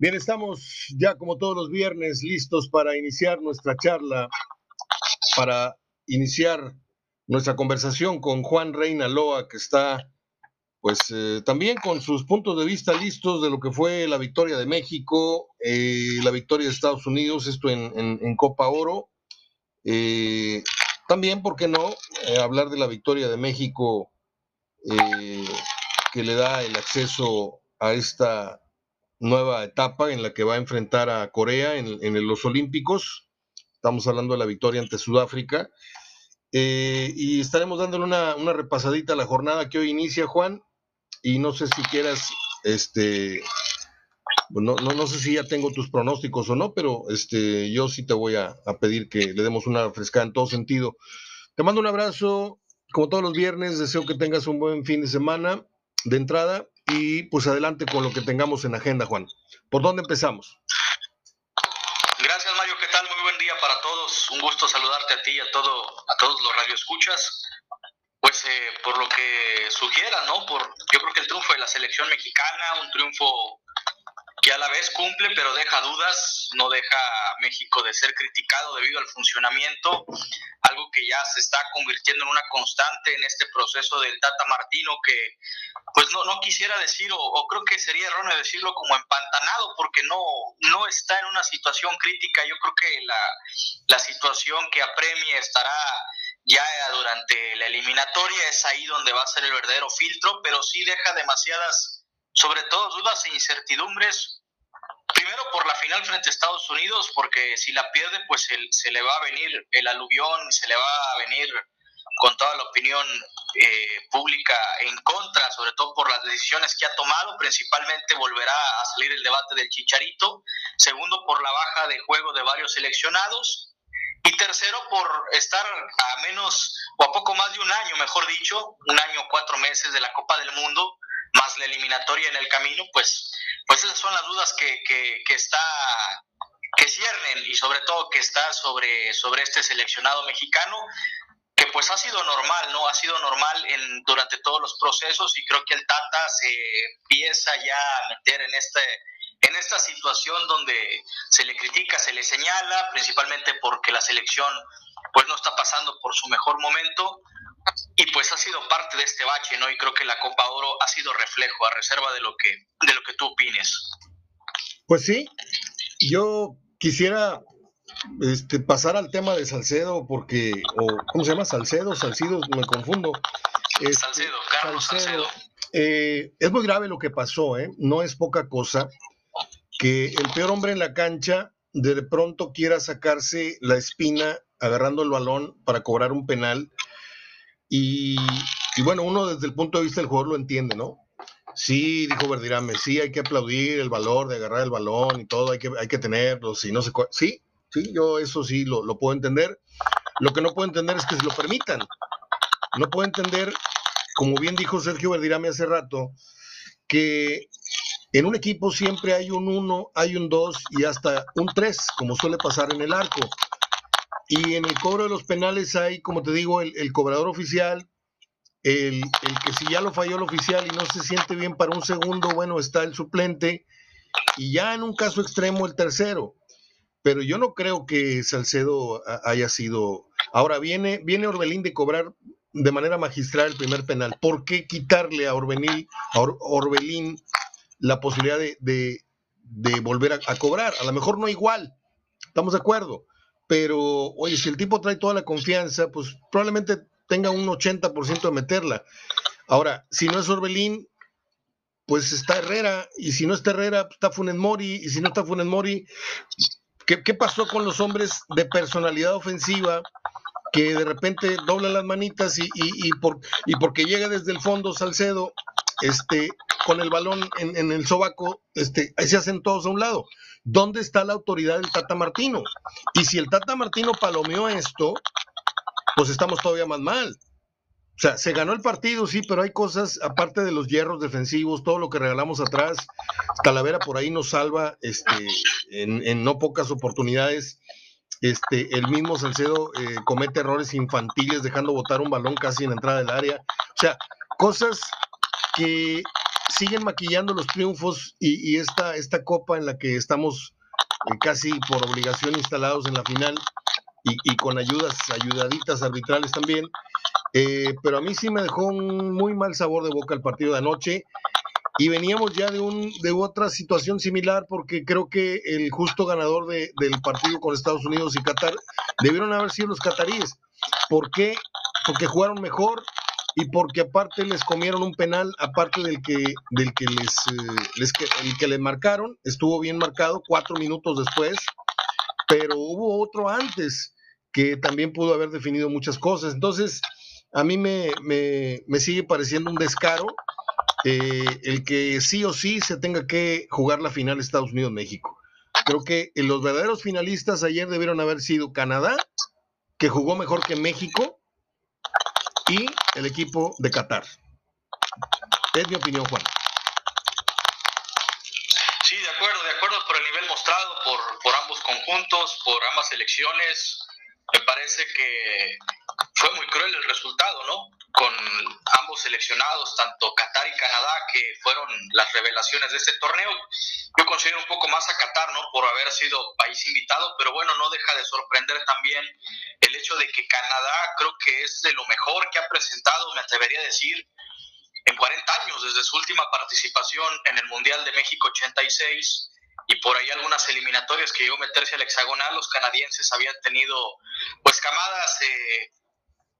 Bien, estamos ya como todos los viernes listos para iniciar nuestra charla, para iniciar nuestra conversación con Juan Reina Loa, que está pues eh, también con sus puntos de vista listos de lo que fue la victoria de México, eh, la victoria de Estados Unidos, esto en, Copa Oro. Eh, también, ¿por qué no?, hablar de la victoria de México que le da el acceso a esta nueva etapa en la que va a enfrentar a Corea en, los Olímpicos. Estamos hablando de la victoria ante Sudáfrica. Eh, y estaremos dándole una, repasadita a la jornada que hoy inicia, Juan. Y no sé si quieras, este, no, no, sé si ya tengo tus pronósticos o no, pero este, yo sí te voy a, a pedir que le demos una refrescada en todo sentido. Te mando un abrazo, como todos los viernes, deseo que tengas un buen fin de semana de entrada y pues adelante con lo que tengamos en agenda, Juan. ¿Por dónde empezamos? Gracias, Mario. ¿Qué tal? Muy buen día para todos. Un gusto saludarte a ti y a, todo, a todos los radioescuchas. Pues eh, por lo que sugiera, ¿no? Por, yo creo que el triunfo de la selección mexicana, un triunfo que a la vez cumple, pero deja dudas, no deja a México de ser criticado debido al funcionamiento, algo que ya se está convirtiendo en una constante en este proceso del Tata Martino, que pues no, no quisiera decir, o, creo que sería erróneo decirlo como empantanado, porque no, no está en una situación crítica, yo creo que la, la situación que apremia estará ya durante la eliminatoria, es ahí donde va a ser el verdadero filtro, pero sí deja demasiadas sobre todo dudas e incertidumbres, primero por la final frente a Estados Unidos, porque si la pierde, pues se le va a venir el aluvión, se le va a venir con toda la opinión eh, pública en contra, sobre todo por las decisiones que ha tomado, principalmente volverá a salir el debate del chicharito, segundo por la baja de juego de varios seleccionados, y tercero por estar a menos o a poco más de un año, mejor dicho, un año cuatro meses de la Copa del Mundo, más la eliminatoria en el camino, pues, pues esas son las dudas que, que, está que ciernen y sobre todo que está sobre, sobre este seleccionado mexicano que pues ha sido normal, ¿no? Ha sido normal en, durante todos los procesos y creo que el Tata se empieza ya a meter en este en esta situación donde se le critica, se le señala, principalmente porque la selección pues no está pasando por su mejor momento, y pues ha sido parte de este bache, ¿no? Y creo que la Copa Oro ha sido reflejo, a reserva de lo que, de lo que tú opines. Pues sí, yo quisiera este, pasar al tema de Salcedo, porque, o ¿cómo se llama? Salcedo, Salcido, me confundo. Este, Salcedo, Carlos Salcedo. Eh, es muy grave lo que pasó, ¿eh? No es poca cosa que el peor hombre en la cancha de pronto quiera sacarse la espina agarrando el balón para cobrar un penal y, bueno, uno desde el punto de vista del jugador lo entiende, ¿no? Sí, dijo Verdirame, sí, hay que aplaudir el valor de agarrar el balón y todo, hay que, hay que tenerlo, si no se... Sí, sí, yo eso sí lo, lo puedo entender. Lo que no puedo entender es que se lo permitan. No puedo entender, como bien dijo Sergio Verdirame hace rato, que en un equipo siempre hay un 1, hay un 2 y hasta un 3, como suele pasar en el arco. Y en el cobro de los penales hay, como te digo, el, cobrador oficial, el, que si ya lo falló el oficial y no se siente bien para un segundo, bueno, está el suplente. Y ya en un caso extremo el tercero. Pero yo no creo que Salcedo haya sido... Ahora viene, viene Orbelín de cobrar de manera magistral el primer penal. ¿Por qué quitarle a, Orbelín, a Orbelín la posibilidad de, volver a, a, cobrar? A lo mejor no igual, estamos de acuerdo, pero oye, si el tipo trae toda la confianza, pues probablemente tenga un 80% de meterla. Ahora, si no es Orbelín, pues está Herrera, y si no está Herrera, pues está Funes Mori, y si no está Funes Mori, ¿qué, ¿qué, pasó con los hombres de personalidad ofensiva que de repente doblan las manitas y, y, y, por, y porque llega desde el fondo Salcedo, este, con el balón en, el sobaco, este, ahí se hacen todos a un lado. ¿Dónde está la autoridad del Tata Martino? Y si el Tata Martino palomeó esto, pues estamos todavía más mal. O sea, se ganó el partido, sí, pero hay cosas, aparte de los hierros defensivos, todo lo que regalamos atrás, Talavera por ahí nos salva este, en, no pocas oportunidades. Este, el mismo Salcedo eh, comete errores infantiles dejando botar un balón casi en la entrada del área. O sea, cosas que siguen maquillando los triunfos y, esta, esta copa en la que estamos eh, casi por obligación instalados en la final y, con ayudas, ayudaditas arbitrales también. Eh, pero a mí sí me dejó un muy mal sabor de boca el partido de anoche y veníamos ya de, un, de otra situación similar porque creo que el justo ganador de, del partido con Estados Unidos y Qatar debieron haber sido los cataríes. ¿Por qué? Porque jugaron mejor y porque aparte les comieron un penal, aparte del que, del que les, eh, les el que le marcaron, estuvo bien marcado cuatro minutos después, pero hubo otro antes que también pudo haber definido muchas cosas. Entonces, a mí me, me, me sigue pareciendo un descaro eh, el que sí o sí se tenga que jugar la final Estados Unidos-México. Creo que los verdaderos finalistas ayer debieron haber sido Canadá, que jugó mejor que México, y el equipo de Qatar. Es mi opinión, Juan. Sí, de acuerdo, de acuerdo por el nivel mostrado por, por ambos conjuntos, por ambas selecciones. Me parece que fue muy cruel el resultado, ¿no? Con ambos seleccionados, tanto Qatar y Canadá, que fueron las revelaciones de este torneo. Yo considero un poco más a Qatar, ¿no? Por haber sido país invitado, pero bueno, no deja de sorprender también el hecho de que Canadá creo que es de lo mejor que ha presentado, me atrevería a decir, en 40 años, desde su última participación en el Mundial de México 86 y por ahí algunas eliminatorias que llegó a meterse al hexagonal, los canadienses habían tenido pues camadas eh,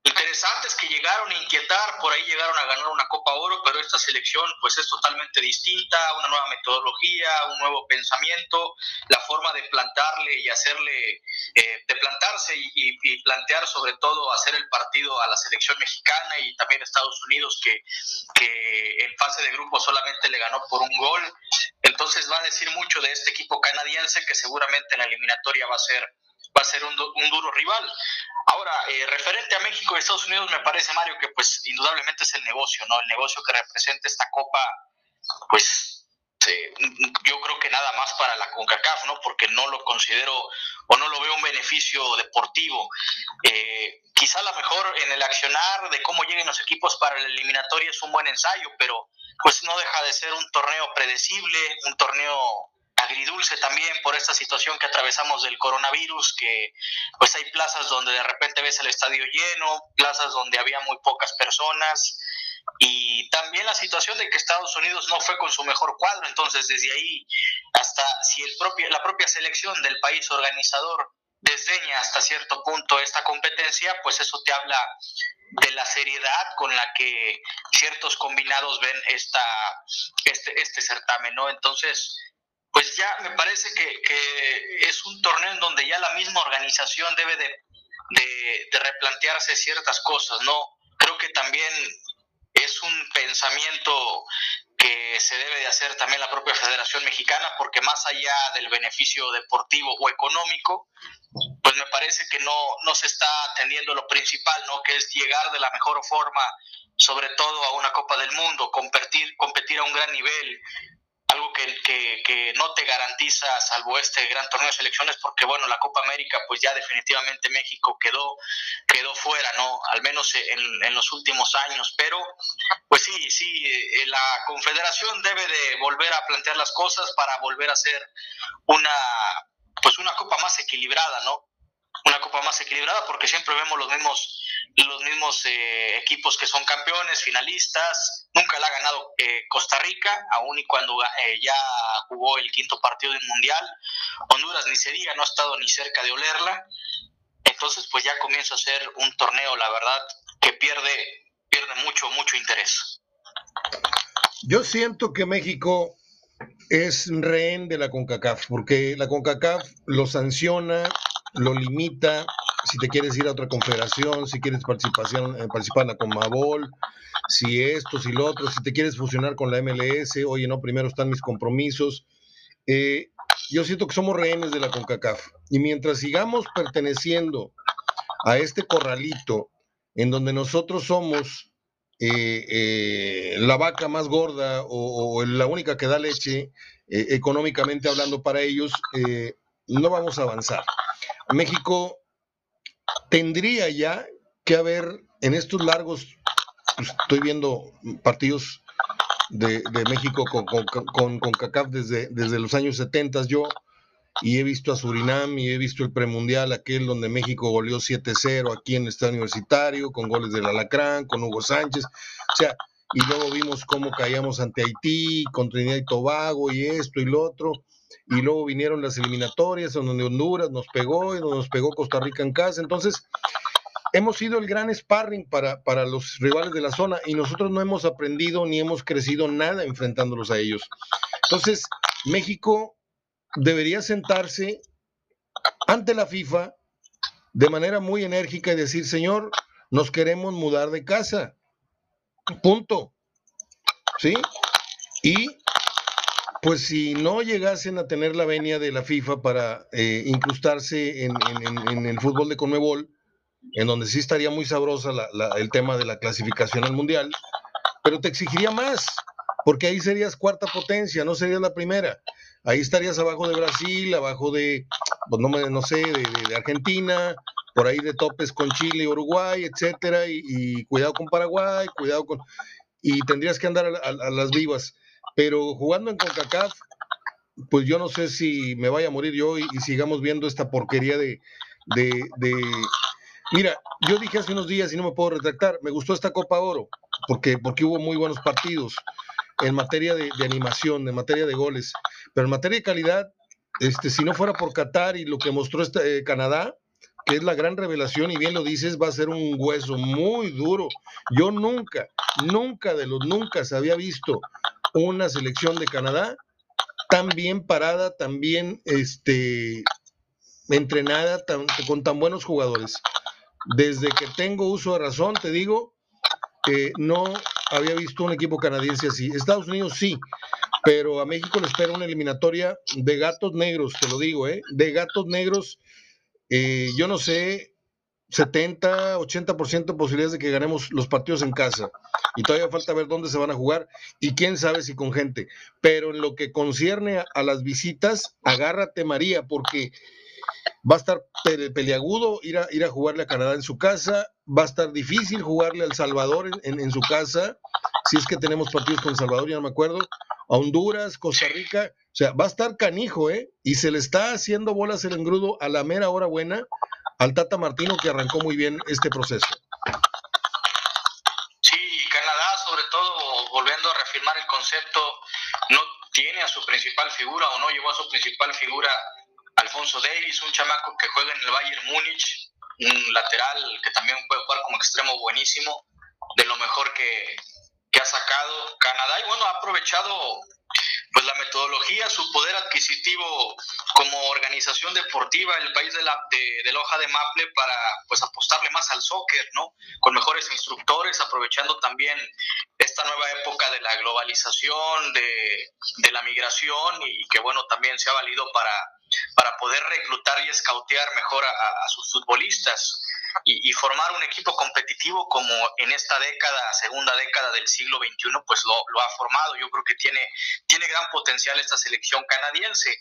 interesantes que llegaron a inquietar, por ahí llegaron a ganar una Copa Oro, pero esta selección pues es totalmente distinta, una nueva metodología, un nuevo pensamiento, la forma de plantarle y hacerle, eh, de plantarse y, plantear sobre todo hacer el partido a la selección mexicana y también Estados Unidos que, que en fase de grupo solamente le ganó por un gol. Entonces va a decir mucho de este equipo canadiense que seguramente en la eliminatoria va a ser va a ser un, un duro rival. Ahora, eh, referente a México y Estados Unidos, me parece, Mario, que pues indudablemente es el negocio, ¿no? El negocio que representa esta copa, pues yo creo que nada más para la CONCACAF, ¿no? Porque no lo considero o no lo veo un beneficio deportivo. Eh, quizá a lo mejor en el accionar de cómo lleguen los equipos para la eliminatoria es un buen ensayo, pero pues no deja de ser un torneo predecible, un torneo agridulce también por esta situación que atravesamos del coronavirus, que pues hay plazas donde de repente ves el estadio lleno, plazas donde había muy pocas personas y también la situación de que Estados Unidos no fue con su mejor cuadro, entonces desde ahí hasta si el propio, la propia selección del país organizador desdeña hasta cierto punto esta competencia, pues eso te habla de la seriedad con la que ciertos combinados ven esta, este, este certamen, ¿no? Entonces, pues ya me parece que, es un torneo en donde ya la misma organización debe de, replantearse ciertas cosas, ¿no? Creo que también es un pensamiento que se debe de hacer también la propia Federación Mexicana, porque más allá del beneficio deportivo o económico, pues me parece que no, no se está atendiendo lo principal, ¿no? Que es llegar de la mejor forma, sobre todo a una Copa del Mundo, competir, competir a un gran nivel, algo que, que, no te garantiza, salvo este gran torneo de selecciones, porque bueno, la Copa América, pues ya definitivamente México quedó, quedó fuera, ¿no? Al menos en, en los últimos años, pero pues sí, sí, eh, la Confederación debe de volver a plantear las cosas para volver a ser una, pues una Copa más equilibrada, ¿no? Una Copa más equilibrada porque siempre vemos los mismos los mismos eh, equipos que son campeones, finalistas. Nunca la ha ganado eh, Costa Rica, aún y cuando eh, ya jugó el quinto partido del Mundial. Honduras ni se diga, no ha estado ni cerca de olerla. Entonces, pues ya comienza a ser un torneo, la verdad, que pierde, pierde mucho, mucho interés. Yo siento que México es rehén de la CONCACAF, porque la CONCACAF lo sanciona, lo limita, si te quieres ir a otra confederación, si quieres eh, participar en la Comabol, si esto, si lo otro, si te quieres fusionar con la MLS, oye, no, primero están mis compromisos. Eh, yo siento que somos rehenes de la CONCACAF. Y mientras sigamos perteneciendo a este corralito en donde nosotros somos eh, la vaca más gorda o, la única que da leche, económicamente hablando para ellos, no vamos a avanzar. México tendría ya que haber en estos largos, pues, estoy viendo partidos de, México con, con, con, CACAF desde, desde los años 70 yo y he visto a Surinam y he visto el premundial aquel donde México goleó 7-0 aquí en el Estadio Universitario con goles del Alacrán, con Hugo Sánchez, o sea, y luego vimos cómo caíamos ante Haití, con Trinidad y Tobago y esto y lo otro, y luego vinieron las eliminatorias donde Honduras nos pegó y donde nos pegó Costa Rica en casa, entonces hemos sido el gran sparring para, para los rivales de la zona y nosotros no hemos aprendido ni hemos crecido nada enfrentándolos a ellos. Entonces, México debería sentarse ante la FIFA de manera muy enérgica y decir, señor, nos queremos mudar de casa. Punto. ¿Sí? Y pues si no llegasen a tener la venia de la FIFA para eh, incrustarse en, el fútbol de Conmebol, en donde sí estaría muy sabrosa el tema de la clasificación al Mundial, pero te exigiría más, porque ahí serías cuarta potencia, no serías la primera. Ahí estarías abajo de Brasil, abajo de, pues no, no sé, de, Argentina, por ahí de topes con Chile, Uruguay, etcétera, y, cuidado con Paraguay, cuidado con... Y tendrías que andar a, las vivas. Pero jugando en CONCACAF, pues yo no sé si me vaya a morir yo y, sigamos viendo esta porquería de, de, Mira, yo dije hace unos días y no me puedo retractar, me gustó esta Copa Oro, porque, porque hubo muy buenos partidos en materia de, animación, en materia de goles, pero en materia de calidad, este, si no fuera por Qatar y lo que mostró este, Canadá, que es la gran revelación, y bien lo dices, va a ser un hueso muy duro. Yo nunca, nunca de los nunca se había visto una selección de Canadá tan bien parada, tan bien este, entrenada, con tan buenos jugadores. Desde que tengo uso de razón, te digo, que no había visto un equipo canadiense así. Estados Unidos sí, pero a México le espera una eliminatoria de gatos negros, te lo digo, ¿eh? De gatos negros, eh, yo no sé, 70, 80% de posibilidades de que ganemos los partidos en casa. Y todavía falta ver dónde se van a jugar y quién sabe si con gente. Pero en lo que concierne a las visitas, agárrate María, porque va a estar peleagudo ir a, ir a jugarle a Canadá en su casa, va a estar difícil jugarle al Salvador en, su casa, si es que tenemos partidos con Salvador, ya no me acuerdo, a Honduras, Costa Rica, o sea, va a estar canijo, ¿eh? Y se le está haciendo bolas el engrudo a la mera hora buena al Tata Martino que arrancó muy bien este proceso. Sí, Canadá, sobre todo, volviendo a reafirmar el concepto, no tiene a su principal figura o no llevó a su principal figura Alfonso Davis, un chamaco que juega en el Bayern Múnich, un lateral que también puede jugar como extremo buenísimo, de lo mejor que, ha sacado Canadá y bueno, ha aprovechado pues la metodología, su poder adquisitivo como organización deportiva, el país de la, de, la hoja de Maple para pues apostarle más al soccer, ¿no? Con mejores instructores, aprovechando también esta nueva época de la globalización, de, de la migración y que bueno, también se ha valido para para poder reclutar y escautear mejor a, sus futbolistas y, formar un equipo competitivo como en esta década, segunda década del siglo XXI, pues lo, ha formado. Yo creo que tiene, tiene gran potencial esta selección canadiense.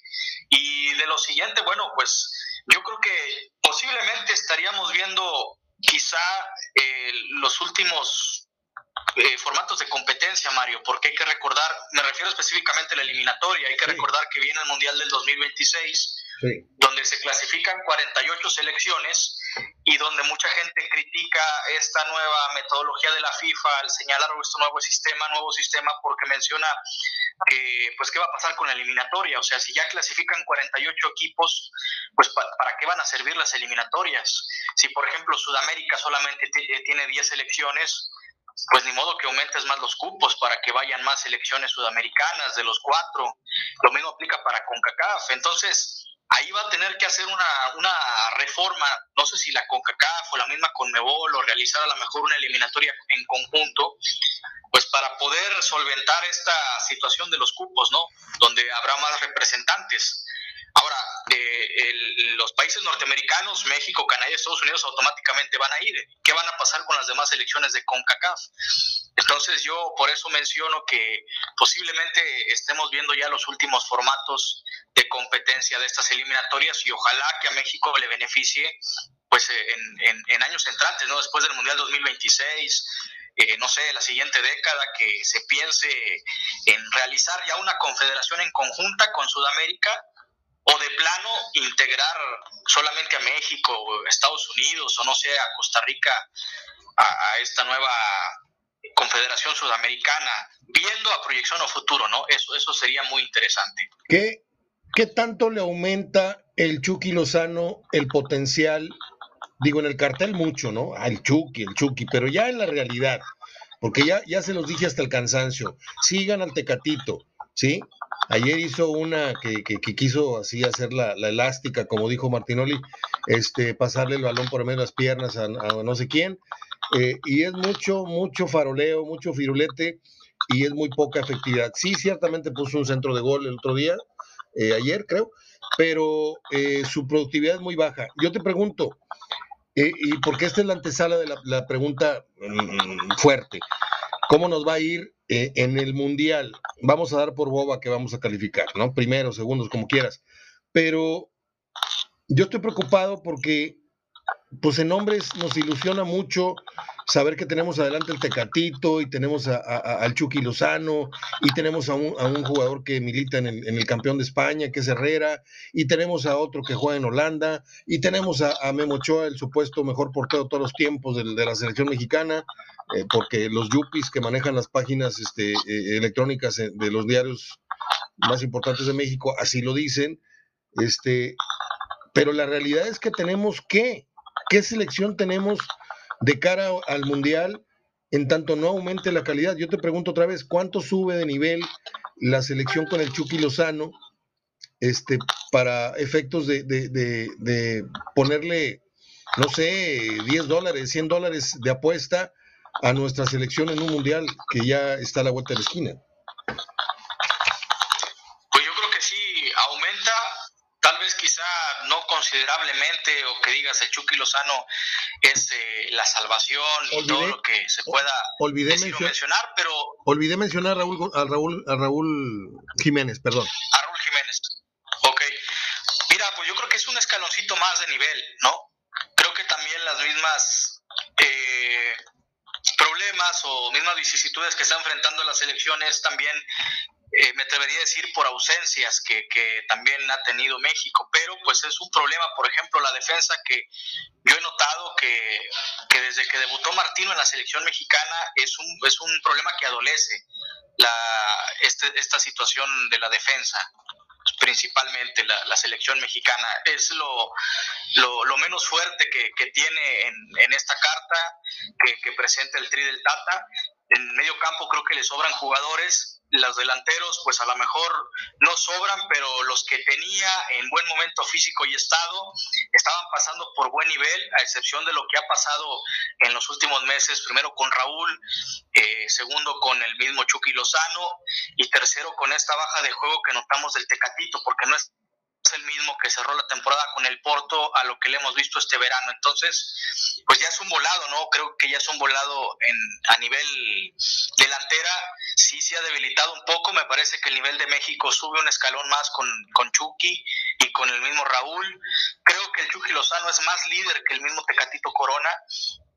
Y de lo siguiente, bueno, pues yo creo que posiblemente estaríamos viendo quizá eh, los últimos eh, formatos de competencia, Mario, porque hay que recordar, me refiero específicamente a la eliminatoria, hay que recordar que viene el Mundial del 2026, donde se clasifican 48 selecciones y donde mucha gente critica esta nueva metodología de la FIFA al señalar este nuevo sistema, nuevo sistema, porque menciona que, pues, qué va a pasar con la eliminatoria, o sea, si ya clasifican 48 equipos, pues, ¿para qué van a servir las eliminatorias? Si, por ejemplo, Sudamérica solamente tiene 10 selecciones, pues ni modo que aumentes más los cupos para que vayan más selecciones sudamericanas de los cuatro. Lo mismo aplica para CONCACAF. Entonces, ahí va a tener que hacer una, una reforma, no sé si la CONCACAF o la misma CONMEBOL o realizar a lo mejor una eliminatoria en conjunto, pues para poder solventar esta situación de los cupos, ¿no? Donde habrá más representantes. Ahora, eh, los países norteamericanos, México, Canadá y Estados Unidos automáticamente van a ir. ¿Qué van a pasar con las demás elecciones de CONCACAF? Entonces yo por eso menciono que posiblemente estemos viendo ya los últimos formatos de competencia de estas eliminatorias y ojalá que a México le beneficie pues en, en años entrantes, ¿no? Después del Mundial 2026, eh, no sé, la siguiente década, que se piense en realizar ya una confederación en conjunta con Sudamérica o de plano integrar solamente a México, Estados Unidos o no sé, a Costa Rica a, esta nueva Confederación Sudamericana, viendo a proyección o futuro, ¿no? Eso, eso sería muy interesante. ¿Qué, ¿Qué tanto le aumenta el Chucky Lozano el potencial? Digo, en el cartel mucho, ¿no? Al Chucky, el Chucky, pero ya en la realidad, porque ya, ya se los dije hasta el cansancio, sigan al Tecatito, ¿sí? Ayer hizo una que, que, quiso así hacer la, elástica, como dijo Martinoli, este, pasarle el balón por medio de las piernas a, no sé quién. Eh, y es mucho, mucho faroleo, mucho firulete y es muy poca efectividad. Sí, ciertamente puso un centro de gol el otro día, eh, ayer creo, pero eh, su productividad es muy baja. Yo te pregunto, y porque esta es la antesala de la, pregunta mm, fuerte, ¿cómo nos va a ir en el Mundial, vamos a dar por boba que vamos a calificar, ¿no? Primero, segundos, como quieras. Pero yo estoy preocupado porque, pues en hombres nos ilusiona mucho saber que tenemos adelante el Tecatito y tenemos a, al Chucky Lozano y tenemos a un, jugador que milita en el, campeón de España, que es Herrera, y tenemos a otro que juega en Holanda, y tenemos a, Memo Ochoa, el supuesto mejor portero de todos los tiempos de, la selección mexicana, eh, porque los yuppies que manejan las páginas este, eh, electrónicas de los diarios más importantes de México así lo dicen, este, pero la realidad es que tenemos que, ¿qué selección tenemos de cara al Mundial en tanto no aumente la calidad? Yo te pregunto otra vez, ¿cuánto sube de nivel la selección con el Chucky Lozano este, para efectos de, de, de, de ponerle, no sé, 10 dólares, 100 dólares de apuesta? a nuestra selección en un mundial que ya está a la vuelta de la esquina? Pues yo creo que sí, aumenta, tal vez quizá no considerablemente, o que digas el Chucky Lozano es eh, la salvación y todo lo que se pueda olvidé mencionar, pero... Olvidé mencionar a Raúl, a Raúl, a Raúl Jiménez, perdón. A Raúl Jiménez, ok. Mira, pues yo creo que es un escaloncito más de nivel, ¿no? Creo que también las mismas... Eh, problemas o mismas vicisitudes que está enfrentando las elecciones también eh, me atrevería a decir por ausencias que, que, también ha tenido México, pero pues es un problema, por ejemplo, la defensa que yo he notado que, que desde que debutó Martino en la selección mexicana es un, es un problema que adolece la, este, esta situación de la defensa principalmente la, la selección mexicana. Es lo, lo, lo menos fuerte que, que tiene en, en, esta carta que, que presenta el Tri del Tata. En medio campo creo que le sobran jugadores, los delanteros pues a lo mejor no sobran, pero los que tenía en buen momento físico y estado estaban pasando por buen nivel, a excepción de lo que ha pasado en los últimos meses, primero con Raúl, eh, segundo con el mismo Chucky Lozano y tercero con esta baja de juego que notamos del Tecatito, porque no es el mismo que cerró la temporada con el Porto a lo que le hemos visto este verano. Entonces, pues ya es un volado, ¿no? Creo que ya es un volado en, a nivel delantera. Sí se ha debilitado un poco. Me parece que el nivel de México sube un escalón más con, con Chucky y con el mismo Raúl. Creo que el Chucky Lozano es más líder que el mismo Tecatito Corona,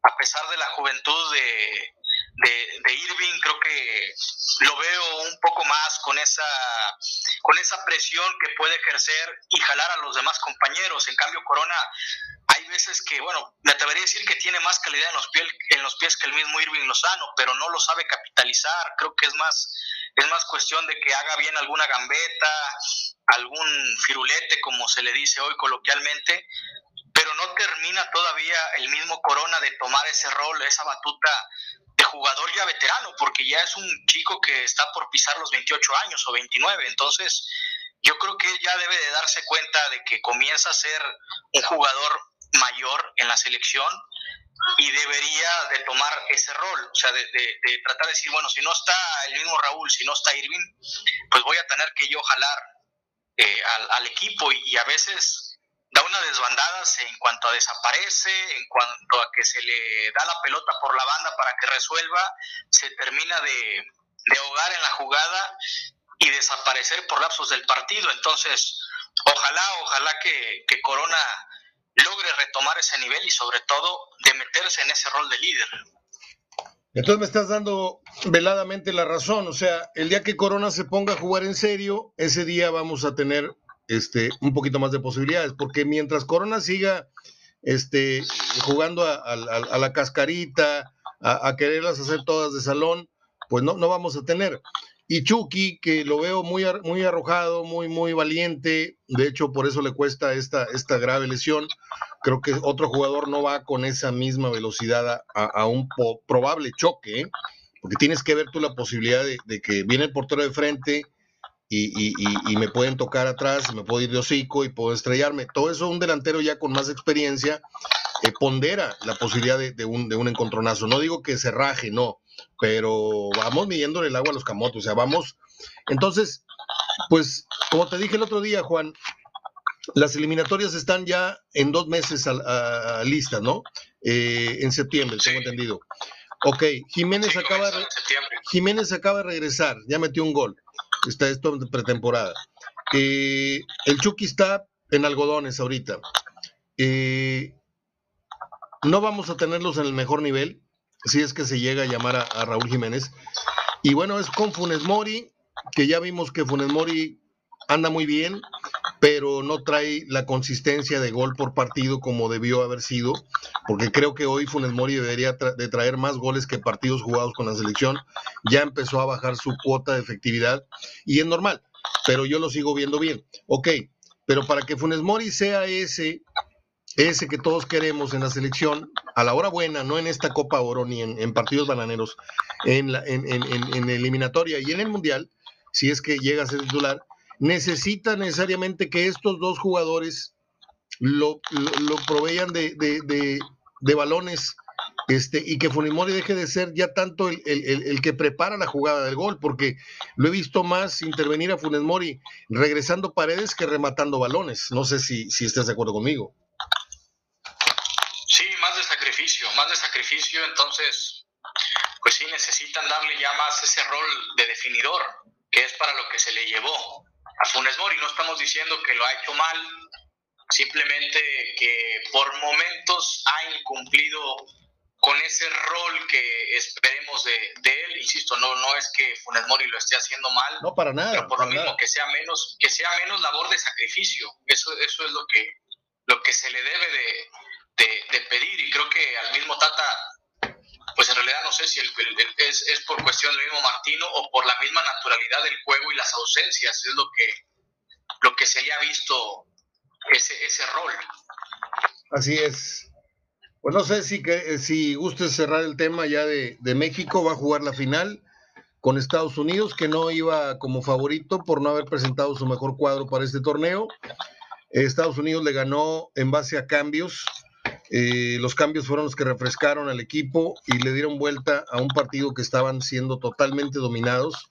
a pesar de la juventud de, de, Irving, creo que lo veo un poco más con esa, con esa presión que puede ejercer y jalar a los demás compañeros. En cambio, Corona, hay veces que, bueno, me atrevería a decir que tiene más calidad en los, pies, en los pies que el mismo Irving Lozano, pero no lo sabe capitalizar. Creo que es más, es más cuestión de que haga bien alguna gambeta, algún firulete, como se le dice hoy coloquialmente, pero no termina todavía el mismo Corona de tomar ese rol, esa batuta de jugador ya veterano, porque ya es un chico que está por pisar los 28 años o 29, entonces yo creo que ya debe de darse cuenta de que comienza a ser un jugador mayor en la selección y debería de tomar ese rol, o sea, de, tratar de decir, bueno, si no está el mismo Raúl, si no está Irving, pues voy a tener que yo jalar eh, al, equipo y a veces da una desbandada en cuanto a desaparece, en cuanto a que se le da la pelota por la banda para que resuelva, se termina de, de ahogar en la jugada y desaparecer por lapsos del partido. Entonces, ojalá, ojalá que, que Corona logre retomar ese nivel y sobre todo de meterse en ese rol de líder. Entonces me estás dando veladamente la razón. O sea, el día que Corona se ponga a jugar en serio, ese día vamos a tener este, un poquito más de posibilidades. Porque mientras Corona siga este, jugando a, la cascarita, a, quererlas hacer todas de salón, pues no, no vamos a tener. Y Chucky, que lo veo muy, muy arrojado, muy, muy valiente, de hecho por eso le cuesta esta, esta grave lesión, creo que otro jugador no va con esa misma velocidad a, un probable choque, ¿eh? porque tienes que ver tú la posibilidad de, que viene el portero de frente y, me pueden tocar atrás, me puedo ir de hocico y puedo estrellarme. Todo eso un delantero ya con más experiencia eh, pondera la posibilidad de, un, de un encontronazo. No digo que se raje, no, pero vamos midiéndole el agua a los camotes, o sea, vamos. Entonces, pues, como te dije el otro día, Juan, las eliminatorias están ya en dos meses a, lista, ¿no? Eh, en septiembre, tengo entendido. Ok, Jiménez acaba de, Jiménez acaba de regresar, ya metió un gol. Está esto de pretemporada. Eh, el Chucky está en algodones ahorita. Eh, no vamos a tenerlos en el mejor nivel, si es que se llega a llamar a, Raúl Jiménez. Y bueno, es con Funes Mori, que ya vimos que Funes Mori anda muy bien, pero no trae la consistencia de gol por partido como debió haber sido, porque creo que hoy Funes Mori debería de traer más goles que partidos jugados con la selección. Ya empezó a bajar su cuota de efectividad y es normal, pero yo lo sigo viendo bien. Ok, pero para que Funes Mori sea ese ese que todos queremos en la selección, a la hora buena, no en esta Copa Oro ni en, partidos bananeros, en, la, en, en, eliminatoria y en el Mundial, si es que llega a ser titular, necesita necesariamente que estos dos jugadores lo, lo, proveyan de, de, balones este, y que Funimori deje de ser ya tanto el, el, que prepara la jugada del gol, porque lo he visto más intervenir a Funes Mori regresando paredes que rematando balones. No sé si, si estás de acuerdo conmigo. Más de sacrificio, entonces, pues sí necesitan darle ya más ese rol de definidor, que es para lo que se le llevó a Funes Mori. No estamos diciendo que lo ha hecho mal, simplemente que por momentos ha incumplido con ese rol que esperemos de, él. Insisto, no, no es que Funes Mori lo esté haciendo mal, no para nada, pero por lo mismo que sea menos, que sea menos labor de sacrificio. Eso, eso es lo que, lo que se le debe de, de, pedir y creo que al mismo Tata, pues en realidad no sé si es, es, por cuestión del mismo Martino o por la misma naturalidad del juego y las ausencias, es lo que, lo que se le ha visto ese, ese rol. Así es. Pues no sé si, que, si gustes cerrar el tema ya de, de México, va a jugar la final con Estados Unidos, que no iba como favorito por no haber presentado su mejor cuadro para este torneo. Estados Unidos le ganó en base a cambios eh, los cambios fueron los que refrescaron al equipo y le dieron vuelta a un partido que estaban siendo totalmente dominados.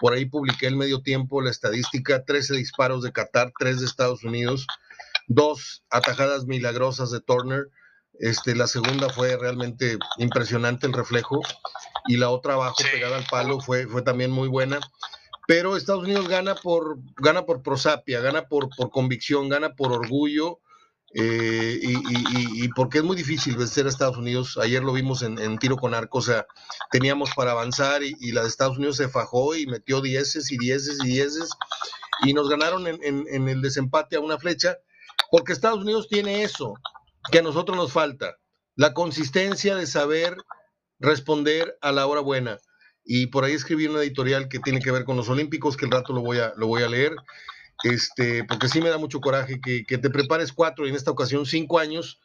Por ahí publiqué el medio tiempo la estadística, 13 disparos de Qatar, 3 de Estados Unidos, dos atajadas milagrosas de Turner. Este, la segunda fue realmente impresionante el reflejo y la otra abajo pegada al palo fue, fue también muy buena. Pero Estados Unidos gana por, gana por prosapia, gana por, por convicción, gana por orgullo eh, y, porque es muy difícil vencer a Estados Unidos. Ayer lo vimos en, tiro con arco, o sea, teníamos para avanzar y, la de Estados Unidos se fajó y metió dieces y dieces y dieces y nos ganaron en, el desempate a una flecha, porque Estados Unidos tiene eso que a nosotros nos falta, la consistencia de saber responder a la hora buena. Y por ahí escribí una editorial que tiene que ver con los Olímpicos, que el rato lo voy a, lo voy a leer este, porque sí me da mucho coraje que, te prepares cuatro y en esta ocasión cinco años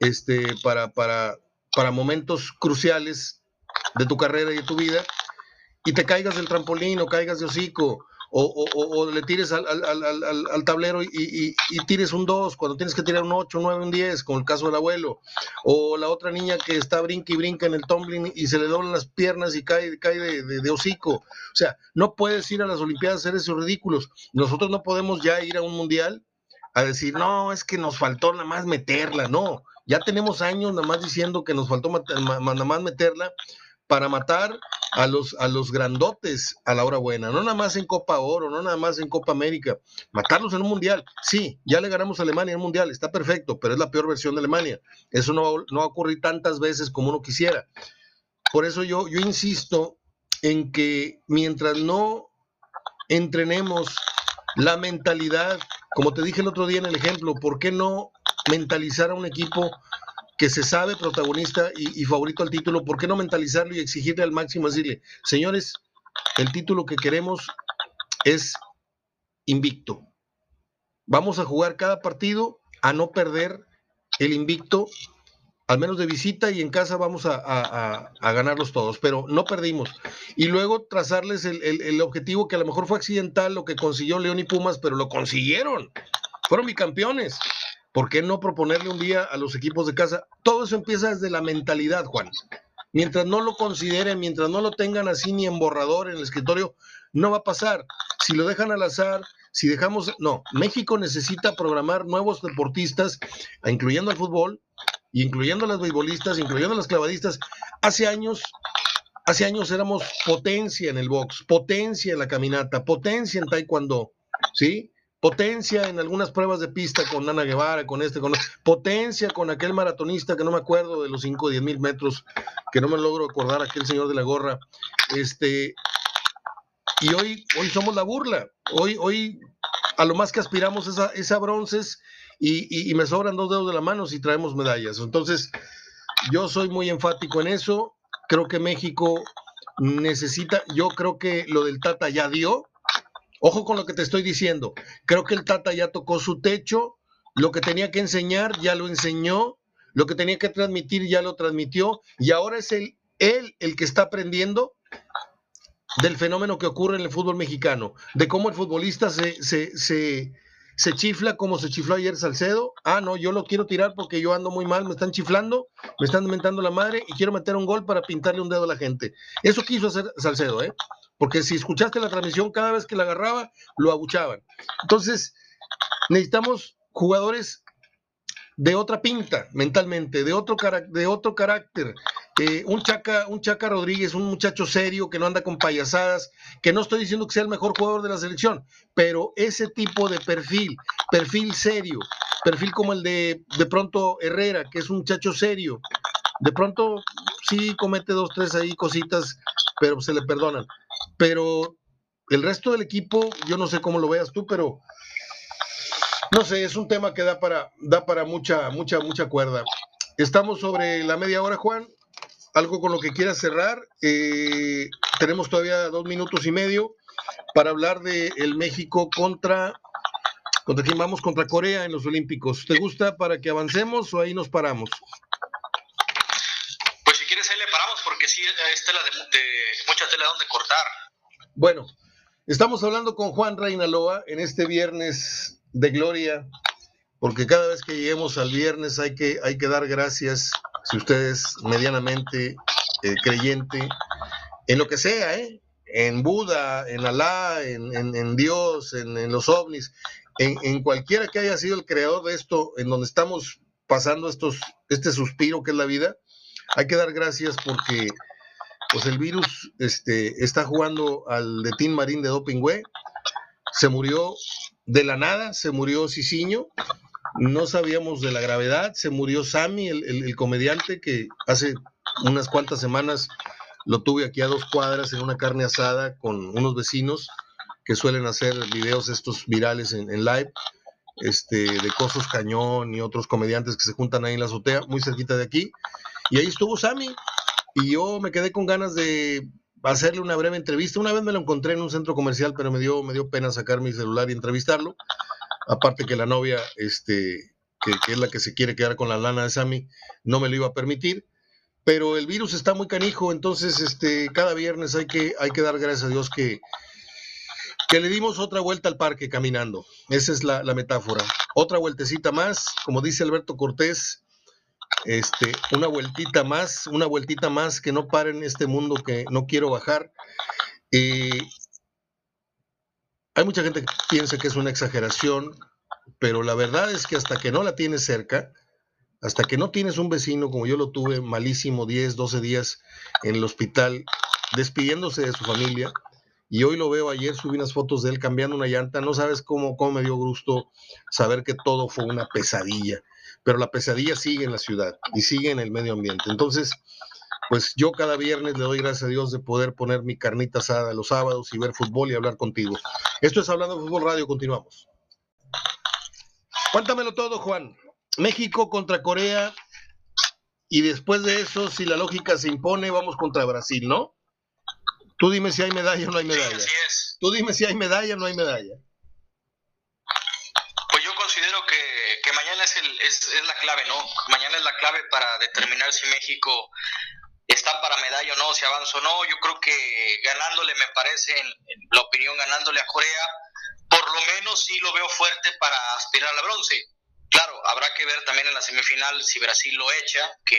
este, para, para, para momentos cruciales de tu carrera y de tu vida y te caigas del trampolín o caigas de hocico o, le tires al, tablero y, tires un 2 cuando tienes que tirar un 8, un 9, un 10, como el caso del abuelo. O la otra niña que está brinca y brinca en el tumbling y se le doblan las piernas y cae, cae de, hocico. O sea, no puedes ir a las Olimpiadas a hacer esos ridículos. Nosotros no podemos ya ir a un mundial a decir, no, es que nos faltó nada más meterla. No, ya tenemos años nada más diciendo que nos faltó nada más meterla para matar a los, a los grandotes a la hora buena, no nada más en Copa Oro, no nada más en Copa América, matarlos en un mundial. Sí, ya le ganamos a Alemania en un mundial, está perfecto, pero es la peor versión de Alemania. Eso no no va a ocurrir tantas veces como uno quisiera. por eso yo, yo insisto en que mientras no entrenemos la mentalidad, como te dije el otro día en el ejemplo, ¿por qué no mentalizar a un equipo que se sabe protagonista y, favorito al título? ¿Por qué no mentalizarlo y exigirle al máximo, decirle, señores, el título que queremos es invicto. Vamos a jugar cada partido a no perder el invicto al menos de visita y en casa vamos a, ganarlos todos, pero no perdimos. Y luego trazarles el, objetivo que a lo mejor fue accidental, lo que consiguió León y Pumas, pero lo consiguieron. Fueron bicampeones. ¿Por qué no proponerle un día a los equipos de casa? Todo eso empieza desde la mentalidad, Juan. Mientras no lo consideren, mientras no lo tengan así ni en borrador en el escritorio, no va a pasar. Si lo dejan al azar, si dejamos, no, México necesita programar nuevos deportistas, incluyendo el fútbol, incluyendo las beisbolistas, incluyendo las clavadistas, hace años, hace años éramos potencia en el box, potencia en la caminata, potencia en taekwondo, ¿sí? Potencia en algunas pruebas de pista con Ana Guevara, con este, con potencia con aquel maratonista que no me acuerdo de los 5 o 10 mil metros, que no me logro acordar, aquel señor de la gorra. Este, y hoy, hoy somos la burla. Hoy, hoy a lo más que aspiramos es a, es a bronces y, me sobran dos dedos de la mano si traemos medallas. Entonces, yo soy muy enfático en eso. Creo que México necesita, yo creo que lo del Tata ya dio. Ojo con lo que te estoy diciendo. Creo que el Tata ya tocó su techo. Lo que tenía que enseñar ya lo enseñó. Lo que tenía que transmitir ya lo transmitió. Y ahora es él, el que está aprendiendo del fenómeno que ocurre en el fútbol mexicano, de cómo el futbolista se, se, se, se chifla como se chifló ayer Salcedo. Ah, no, yo lo quiero tirar porque yo ando muy mal, me están chiflando, me están mentando la madre y quiero meter un gol para pintarle un dedo a la gente. Eso quiso hacer Salcedo, ¿eh? Porque si escuchaste la transmisión, cada vez que la agarraba, lo abuchaban. Entonces, necesitamos jugadores de otra pinta mentalmente, de otro, de otro carácter, eh, un, Chaca, un Chaca Rodríguez, un muchacho serio que no anda con payasadas, que no estoy diciendo que sea el mejor jugador de la selección, pero ese tipo de perfil, perfil serio, perfil como el de de pronto Herrera, que es un muchacho serio, de pronto sí comete dos, tres ahí cositas, pero se le perdonan. Pero el resto del equipo, yo no sé cómo lo veas tú, pero no sé, es un tema que da para, da para mucha, mucha, mucha cuerda. Estamos sobre la media hora, Juan algo con lo que quieras cerrar. Eh, tenemos todavía dos minutos y medio para hablar de el México contra contra quién vamos contra Corea en los Olímpicos. ¿Te gusta para que avancemos o ahí nos paramos? Pues si quieres ahí le paramos porque es tela de, mucha tela donde cortar. Bueno, estamos hablando con Juan Reinaloa en este viernes de gloria, porque cada vez que lleguemos al viernes hay que, hay que dar gracias si usted es medianamente eh, creyente, en lo que sea, ¿eh? en Buda, en Alá, en, Dios, en, los ovnis, en, cualquiera que haya sido el creador de esto, en donde estamos pasando estos, este suspiro que es la vida, hay que dar gracias porque pues el virus este, está jugando al de Team Marín de Dopingüe, se murió de la nada, se murió Ciciño, no sabíamos de la gravedad. Se murió Sammy, el, comediante, que hace unas cuantas semanas lo tuve aquí a dos cuadras en una carne asada con unos vecinos que suelen hacer videos estos virales en, live, este, de Cosos Cañón y otros comediantes que se juntan ahí en la azotea, muy cerquita de aquí. Y ahí estuvo Sammy. Y yo me quedé con ganas de hacerle una breve entrevista. Una vez me lo encontré en un centro comercial, pero me dio, me dio pena sacar mi celular y entrevistarlo aparte que la novia, este, que, es la que se quiere quedar con la lana de Sammy, no me lo iba a permitir. Pero el virus está muy canijo, entonces este, cada viernes hay que, hay que dar gracias a Dios que, que le dimos otra vuelta al parque caminando. Esa es la, metáfora. Otra vueltecita más, como dice Alberto Cortés, este, una vueltita más, una vueltita más que no pare en este mundo que no quiero bajar. Eh, hay mucha gente que piensa que es una exageración, pero la verdad es que hasta que no la tienes cerca, hasta que no tienes un vecino como yo lo tuve, malísimo, 10, 12 días en el hospital, despidiéndose de su familia, y hoy lo veo, ayer subí unas fotos de él cambiando una llanta, no sabes cómo, cómo me dio gusto saber que todo fue una pesadilla, pero la pesadilla sigue en la ciudad y sigue en el medio ambiente. Entonces, pues yo cada viernes le doy gracias a Dios de poder poner mi carnita asada los sábados y ver fútbol y hablar contigo. Esto es Hablando de Fútbol Radio, continuamos. Cuéntamelo todo, Juan. México contra Corea y después de eso, si la lógica se impone, vamos contra Brasil, ¿no? Tú dime si hay medalla o no hay medalla. Sí, así es. Tú dime si hay medalla o no hay medalla. Pues yo considero que, que mañana es, la clave, ¿no? Mañana es la clave para determinar si México está para medalla o no, si avanza o no. Yo creo que ganándole, me parece, en, la opinión, ganándole a Corea, por lo menos sí lo veo fuerte para aspirar a la bronce. Claro, habrá que ver también en la semifinal si Brasil lo echa, que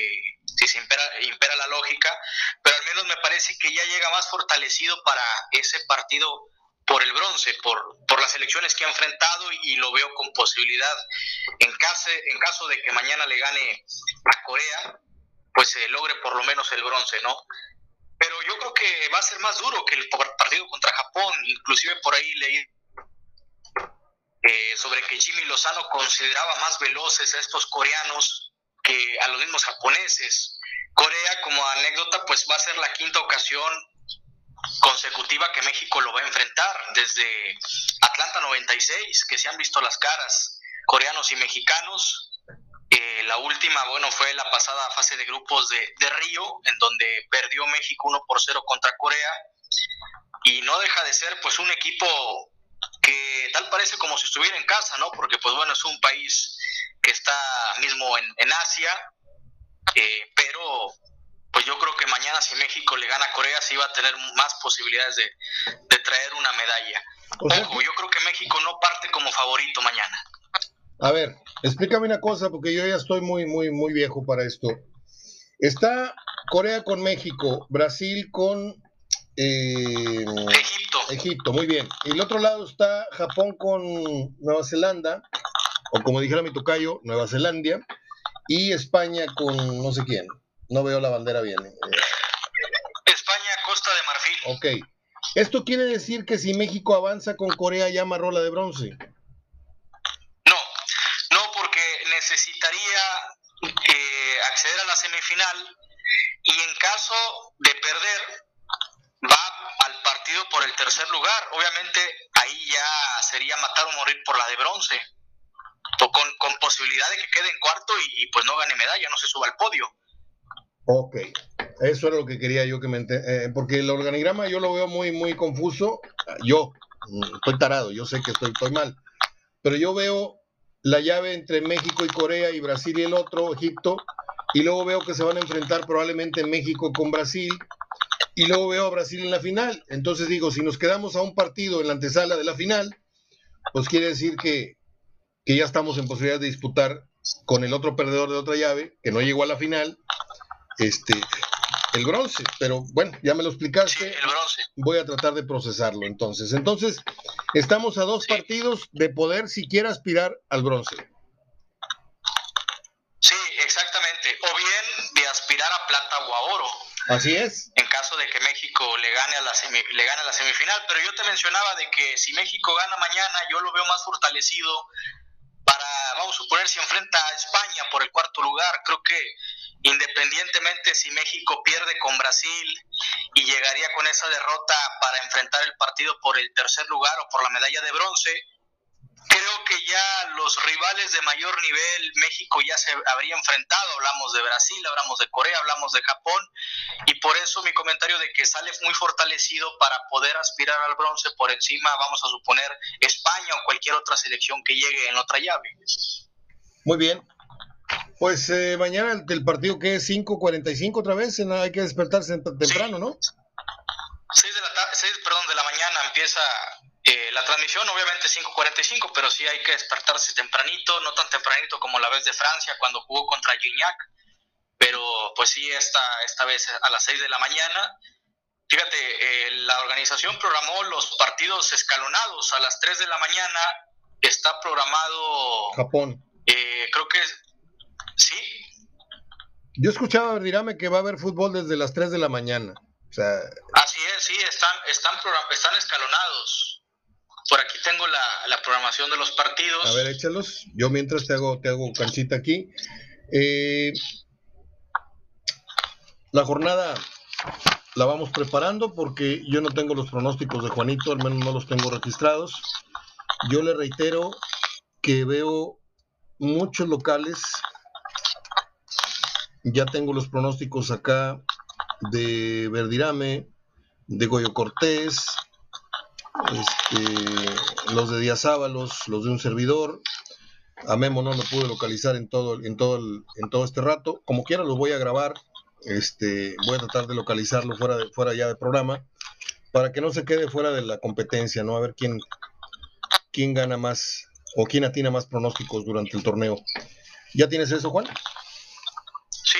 si se impera, impera la lógica, pero al menos me parece que ya llega más fortalecido para ese partido por el bronce, por, por las elecciones que ha enfrentado y, lo veo con posibilidad en caso, en caso de que mañana le gane a Corea, pues se logre por lo menos el bronce, ¿no? Pero yo creo que va a ser más duro que el partido contra Japón, inclusive por ahí leí eh, sobre que Jimmy Lozano consideraba más veloces a estos coreanos que a los mismos japoneses. Corea, como anécdota, pues va a ser la quinta ocasión consecutiva que México lo va a enfrentar desde Atlanta 96, que se han visto las caras, coreanos y mexicanos. Eh, la última, bueno, fue la pasada fase de grupos de, de Río, en donde perdió México 1 por 0 contra Corea. Y no deja de ser pues un equipo que tal parece como si estuviera en casa, ¿no? Porque pues bueno, es un país que está mismo en, en Asia, eh, pero pues yo creo que mañana si México le gana a Corea sí va a tener más posibilidades de, de traer una medalla. O sea, Ojo, yo creo que México no parte como favorito mañana. A ver, explícame una cosa, porque yo ya estoy muy, muy, muy viejo para esto. Está Corea con México, Brasil con eh, Egipto. Egipto, muy bien. Y el otro lado está Japón con Nueva Zelanda, o como dijera mi tocayo, Nueva Zelandia, y España con no sé quién. No veo la bandera bien. España, Costa de Marfil. Ok. ¿Esto quiere decir que si México avanza con Corea ya amarró la de bronce? No, no, porque necesitaría eh, acceder a la semifinal y en caso de perder va al partido por el tercer lugar. Obviamente ahí ya sería matar o morir por la de bronce, o con, con posibilidad de que quede en cuarto y, y, pues no gane medalla, no se suba al podio. Ok, eso era lo que quería yo que me eh, porque el organigrama yo lo veo muy, muy confuso. Yo mm, estoy tarado, yo sé que estoy, estoy mal, pero yo veo la llave entre México y Corea y Brasil y el otro, Egipto, y luego veo que se van a enfrentar probablemente México con Brasil y luego veo a Brasil en la final. Entonces digo, si nos quedamos a un partido en la antesala de la final, pues quiere decir que, que ya estamos en posibilidad de disputar con el otro perdedor de otra llave, que no llegó a la final, este, el bronce. Pero bueno, ya me lo explicaste. Sí, el bronce. Voy a tratar de procesarlo entonces. Entonces, estamos a dos sí. partidos de poder siquiera aspirar al bronce. Sí, exactamente. O bien de aspirar a plata o a oro. Así es. En caso de que México le gane a la semi, le gane a la semifinal, pero yo te mencionaba de que si México gana mañana, yo lo veo más fortalecido vamos a suponer, si enfrenta a España por el cuarto lugar. Creo que independientemente si México pierde con Brasil y llegaría con esa derrota para enfrentar el partido por el tercer lugar o por la medalla de bronce, creo que ya los rivales de mayor nivel, México ya se habría enfrentado, hablamos de Brasil, hablamos de Corea, hablamos de Japón, y por eso mi comentario de que sale muy fortalecido para poder aspirar al bronce por encima, vamos a suponer, España o cualquier otra selección que llegue en otra llave. Muy bien. Pues eh, mañana el partido que es 5.45 otra vez, hay que despertarse temprano, sí. ¿no? 6 de la, 6, perdón, de la mañana empieza eh, la transmisión obviamente 5.45, pero sí hay que despertarse tempranito, no tan tempranito como la vez de Francia cuando jugó contra Gignac, pero pues sí, esta, esta vez a las 6 de la mañana. Fíjate, eh, la organización programó los partidos escalonados a las 3 de la mañana, está programado... Japón. Eh, creo que sí. Yo escuchaba, dirame, que va a haber fútbol desde las 3 de la mañana. O sea... Así es, sí, están, están, están escalonados. Por aquí tengo la, programación de los partidos. A ver, échalos. Yo mientras te hago, te hago canchita aquí. Eh, la jornada la vamos preparando porque yo no tengo los pronósticos de Juanito, al menos no los tengo registrados. Yo le reitero que veo muchos locales. Ya tengo los pronósticos acá de Verdirame, de Goyo Cortés, este, los de Díaz Ábalos, los de un servidor. A Memo no lo pude localizar en todo, en todo, en todo este rato. Como quiera los voy a grabar. Este, voy a tratar de localizarlo fuera, de, fuera ya del programa para que no se quede fuera de la competencia, ¿no? A ver quién, quién gana más o quién atina más pronósticos durante el torneo. ¿Ya tienes eso, Juan? Sí.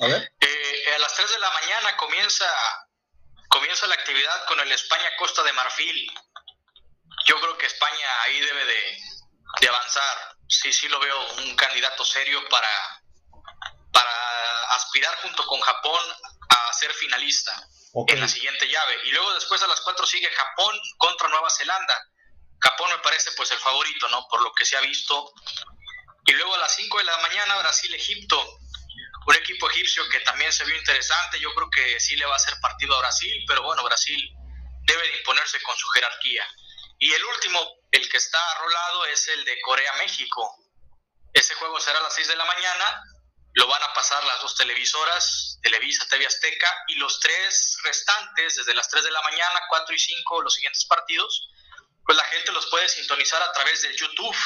A ver. Eh, a las 3 de la mañana comienza, actividad con el España-Costa de Marfil. Yo creo que España ahí debe de, avanzar. Sí, sí lo veo un candidato serio para, para aspirar junto con Japón a ser finalista en la siguiente llave. Y luego después a las 4 sigue Japón contra Nueva Zelanda. Japón me parece pues el favorito, ¿no? Por lo que se ha visto. Y luego a las 5 de la mañana Brasil-Egipto, un equipo egipcio que también se vio interesante, yo creo que sí le va a hacer partido a Brasil, pero bueno, Brasil debe de imponerse con su jerarquía. Y el último, el que está rolado, es el de Corea-México. Ese juego será a las 6 de la mañana, lo van a pasar las dos televisoras, Televisa, TV Azteca, y los tres restantes, desde las 3 de la mañana, 4 y 5, los siguientes partidos, pues la gente los puede sintonizar a través de YouTube,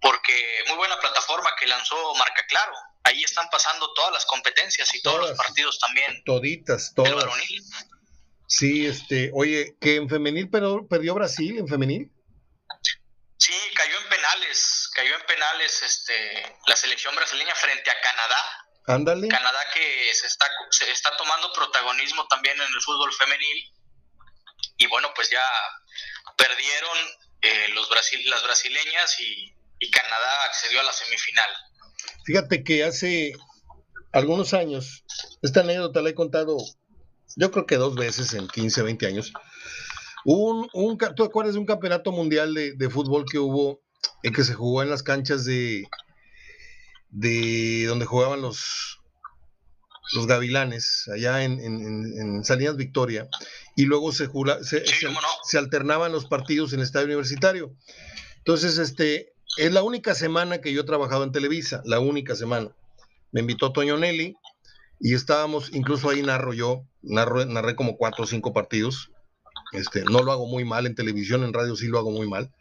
porque muy buena plataforma que lanzó Marca Claro. Ahí están pasando todas las competencias y todos los partidos también. Toditas, todas. Sí, este, oye, que en femenil pero perdió Brasil, en femenil. Sí, cayó en penales, cayó en penales este, la selección brasileña frente a Canadá. Ándale. Canadá que se está, se está tomando protagonismo también en el fútbol femenil. Y bueno, pues ya perdieron eh, los Brasil, las brasileñas y, Canadá accedió a la semifinal. Fíjate que hace algunos años, esta anécdota la he contado, yo creo que dos veces en 15, 20 años. Un, un, ¿Tú acuerdas de un campeonato mundial de, fútbol que hubo, en que se jugó en las canchas de, de donde jugaban los, los gavilanes, allá en, en, Salinas Victoria, y luego se, se, alternaban los partidos en el estadio universitario. Entonces, este, es la única semana que yo he trabajado en Televisa, la única semana. Me invitó Toño Nelly y estábamos, incluso ahí narro yo, narro, narré como cuatro o cinco partidos. Este, no lo hago muy mal en televisión, en radio sí lo hago muy mal,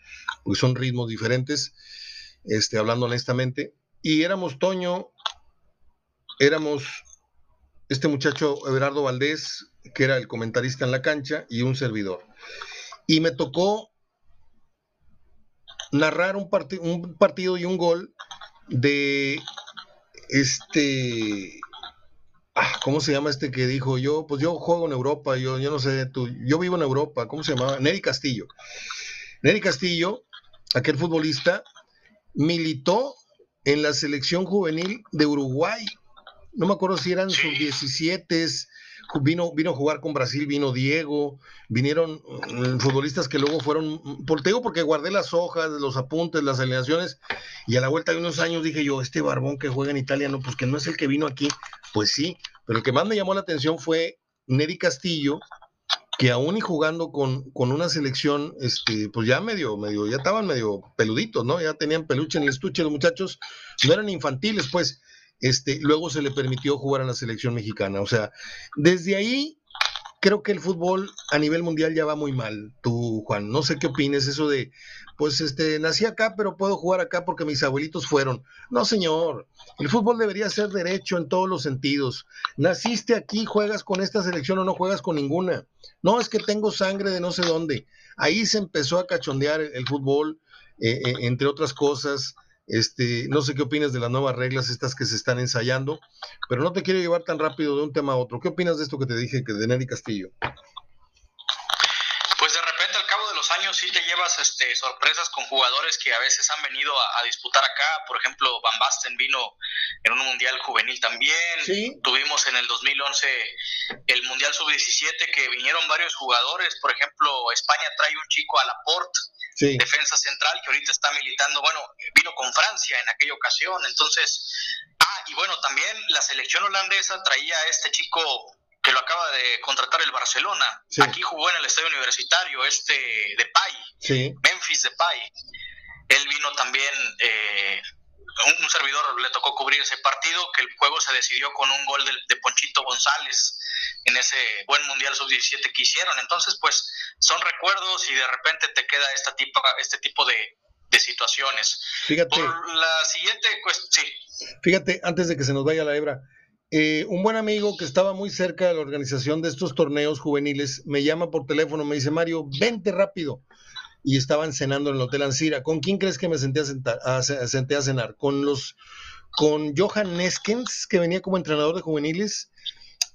porque son ritmos diferentes, este, hablando honestamente. Y éramos Toño, éramos este muchacho Everardo Valdés, que era el comentarista en la cancha, y un servidor. Y me tocó narrar un, un partido y un gol de este ah, ¿cómo se llama este que dijo yo? Pues yo juego en Europa, yo, yo no sé, tú, yo vivo en Europa, ¿cómo se llamaba? Neri Castillo. Neri Castillo, aquel futbolista, militó en la selección juvenil de Uruguay no me acuerdo si eran sus 17, vino, vino a jugar con Brasil, vino Diego, vinieron mm, futbolistas que luego fueron, mm, por, te digo porque guardé las hojas, los apuntes, las alineaciones, y a la vuelta de unos años dije yo, este barbón que juega en Italia, no, pues que no es el que vino aquí, pues sí, pero el que más me llamó la atención fue Neri Castillo, que aún y jugando con, con, una selección, este, pues ya medio, medio, ya estaban medio peluditos, ¿no? Ya tenían peluche en el estuche, los muchachos no eran infantiles, pues, este, luego se le permitió jugar en la selección mexicana. O sea, desde ahí creo que el fútbol a nivel mundial ya va muy mal. Tú, Juan, no sé qué opines eso de, pues, este, nací acá, pero puedo jugar acá porque mis abuelitos fueron. No, señor, el fútbol debería ser derecho en todos los sentidos. Naciste aquí, juegas con esta selección o no juegas con ninguna. No, es que tengo sangre de no sé dónde. Ahí se empezó a cachondear el, fútbol, eh, eh, entre otras cosas. Este, no sé qué opinas de las nuevas reglas estas que se están ensayando, pero no te quiero llevar tan rápido de un tema a otro. ¿Qué opinas de esto que te dije que de Nelly Castillo? Pues de repente al cabo de los años sí te llevas este, sorpresas con jugadores que a veces han venido a, disputar acá. Por ejemplo, Van Basten vino en un mundial juvenil también. Tuvimos en el 2011 el mundial sub-17 que vinieron varios jugadores. Por ejemplo, España trae un chico a Laporte defensa central que ahorita está militando, bueno, vino con Francia en aquella ocasión, entonces Ah, y bueno, también la selección holandesa traía a este chico que lo acaba de contratar el Barcelona. Aquí jugó en el estadio universitario, este de sí. Memphis de Pai. Él vino también, eh, un, servidor le tocó cubrir ese partido, que el juego se decidió con un gol de, de Ponchito González en ese buen Mundial Sub-17 que hicieron. Entonces, pues son recuerdos y de repente te queda esta tipo, este tipo de, situaciones. Fíjate. la siguiente, pues sí. Fíjate, antes de que se nos vaya la hebra, eh, un buen amigo que estaba muy cerca de la organización de estos torneos juveniles me llama por teléfono, me dice, Mario, vente rápido. Y estaban cenando en el Hotel Ancira. ¿Con quién crees que me senté a, sentar, cenar? Con los con Johan Neskens, que venía como entrenador de juveniles,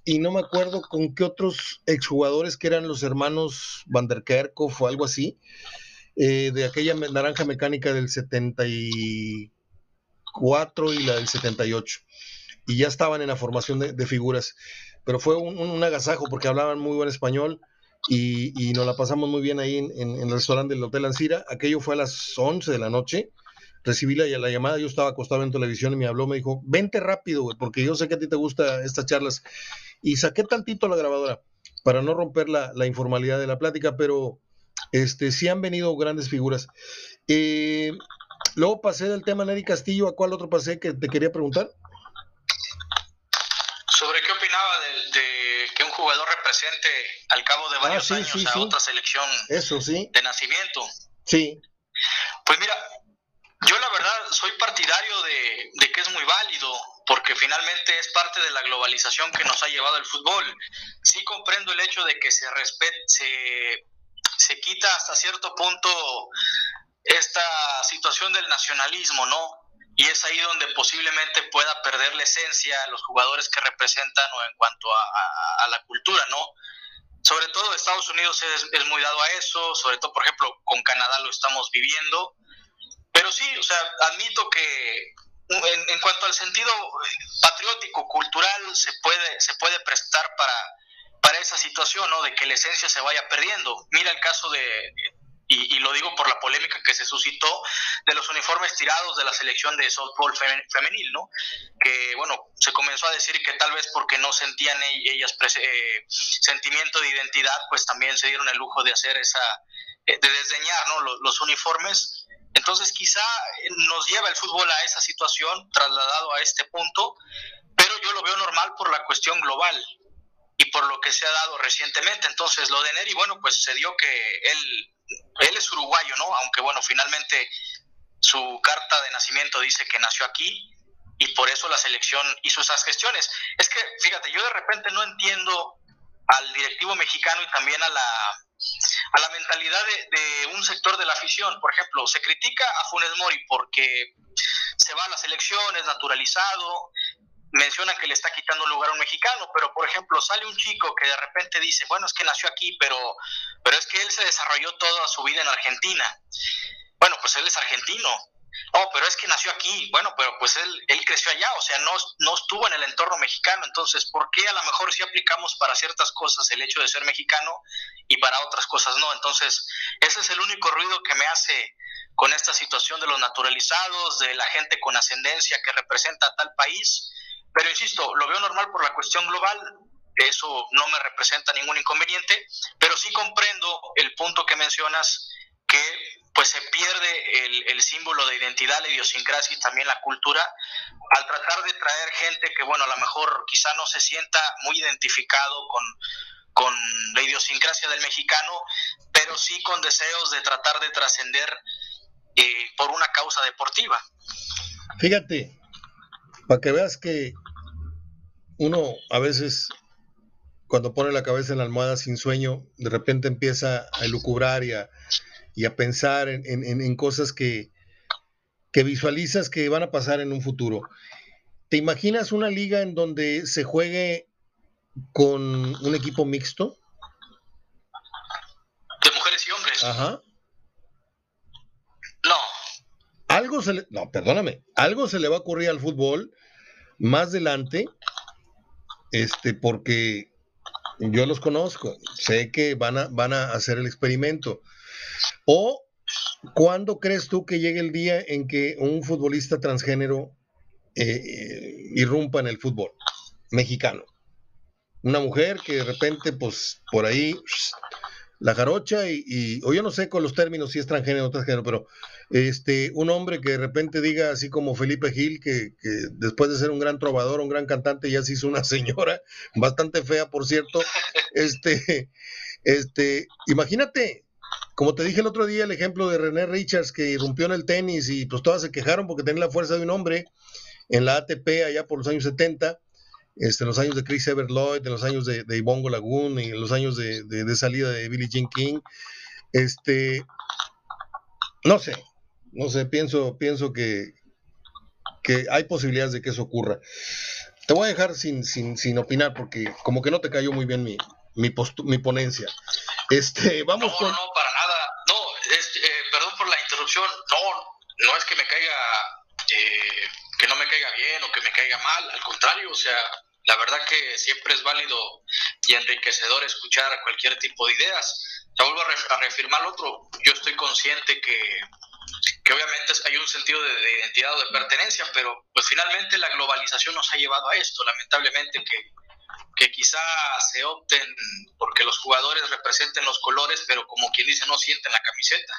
y no me acuerdo con qué otros exjugadores que eran los hermanos Van der Kerkhoff o algo así, eh, de aquella naranja mecánica del 74 y la del 78. Y ya estaban en la formación de, figuras. Pero fue un, agasajo porque hablaban muy buen español y, nos la pasamos muy bien ahí en, el restaurante del Hotel Ancira. Aquello fue a las 11 de la noche recibí la, la, llamada, yo estaba acostado en televisión y me habló, me dijo, vente rápido, porque yo sé que a ti te gustan estas charlas y saqué tantito la grabadora para no romper la, informalidad de la plática, pero este, sí han venido grandes figuras. Eh, luego pasé del tema Neri Castillo, ¿a cuál otro pasé que te quería preguntar? Sobre qué opinaba de, que un represente al cabo de ah, varios años a otra selección Eso, de nacimiento. Sí. Pues mira, yo la verdad soy partidario de, de que es muy válido porque finalmente es parte de la globalización que nos ha llevado el fútbol. Sí comprendo el hecho de que se respete, se, se quita hasta cierto punto esta situación del nacionalismo, ¿no? Y es ahí donde posiblemente pueda perder la esencia a los jugadores que representan o en cuanto a, la cultura, ¿no? Sobre todo Estados Unidos es, es, muy dado a eso, sobre todo, por ejemplo, con Canadá lo estamos viviendo. Pero sí, o sea, admito que en, cuanto al sentido patriótico, cultural, se puede, se puede prestar para, para esa situación, ¿no? De que la esencia se vaya perdiendo. Mira el caso de, y, lo digo por la polémica que se suscitó de los uniformes tirados de la selección de softball femenil, ¿no? Que, bueno, se comenzó a decir que tal vez porque no sentían e-, ellas eh, sentimiento de identidad, pues también se dieron el lujo de hacer esa, eh, de desdeñar, ¿no? Los, los uniformes entonces quizá eh, nos lleva el fútbol a esa situación, trasladado a este punto, pero yo lo veo normal por la cuestión global y por lo que se ha dado recientemente. Entonces lo de Neri, bueno, pues se dio que él, él es uruguayo, ¿no? Aunque bueno, finalmente su carta de nacimiento dice que nació aquí y por eso la selección hizo esas gestiones. Es que, fíjate, yo de repente no entiendo al directivo mexicano y también a la a la mentalidad de, un sector de la afición. Por ejemplo, se critica a Funes Mori porque se va a la selección, es naturalizado, mencionan que le está quitando un lugar a un mexicano, pero por ejemplo sale un chico que de repente dice, bueno, es que nació aquí, pero, pero es que él se desarrolló toda su vida en Argentina. Bueno, pues él es argentino, Oh, pero es que nació aquí. Bueno, pero pues él, él creció allá, o sea, no, no estuvo en el entorno mexicano. Entonces, ¿por qué a lo mejor sí aplicamos para ciertas cosas el hecho de ser mexicano y para otras cosas no? Entonces, ese es el único ruido que me hace con esta situación de los naturalizados, de la gente con ascendencia que representa a tal país. Pero insisto, lo veo normal por la cuestión global. Eso no me representa ningún inconveniente, pero sí comprendo el punto que mencionas que pues se pierde el, el, símbolo de identidad, la idiosincrasia y también la cultura, al tratar de traer gente que, bueno, a lo mejor quizá no se sienta muy identificado con, con la idiosincrasia del mexicano, pero sí con deseos de tratar de trascender eh, por una causa deportiva. Fíjate, para que veas que uno a veces cuando pone la cabeza en la almohada sin sueño, de repente empieza a elucubrar y a, y a pensar en, cosas que, que visualizas que van a pasar en un futuro. ¿Te imaginas una liga en donde se juegue con un equipo mixto? De mujeres y hombres. Ajá. No. Algo se le, no, perdóname, algo se le va a ocurrir al fútbol más adelante, este, porque yo los conozco, sé que van a, van a hacer el experimento. ¿O cuándo crees tú que llegue el día en que un futbolista transgénero eh, irrumpa en el fútbol mexicano. Una mujer que de repente, pues, por ahí la jarocha y, o yo no sé con los términos si es transgénero o transgénero, pero este, un hombre que de repente diga así como Felipe Gil, que, después de ser un gran trovador, un gran cantante, ya se hizo una señora, bastante fea, por cierto, este, este, imagínate, como te dije el otro día, el ejemplo de René Richards que irrumpió en el tenis y pues todas se quejaron porque tenía la fuerza de un hombre en la ATP allá por los años 70, este, en los años de Chris Evert Lloyd, en los años de, de Ibongo Lagoon en los años de, de, salida de Billie Jean King. Este, no sé, no sé, pienso, pienso que, que hay posibilidades de que eso ocurra. Te voy a dejar sin, sin, sin opinar porque como que no te cayó muy bien mi, mi, mi ponencia. Este, vamos no, con... no, para nada. No, eh, perdón por la interrupción. No, no es que me caiga, eh, que no me caiga bien caiga mal. Al contrario, o sea, la verdad que siempre es válido y enriquecedor escuchar cualquier tipo de ideas. Te vuelvo a, reafirmar otro. Yo estoy consciente que, que obviamente hay un sentido de, de, identidad o de pertenencia, pero pues finalmente la globalización nos ha llevado a esto. Lamentablemente que que quizá se opten porque los jugadores representen los colores, pero como quien dice, no sienten la camiseta.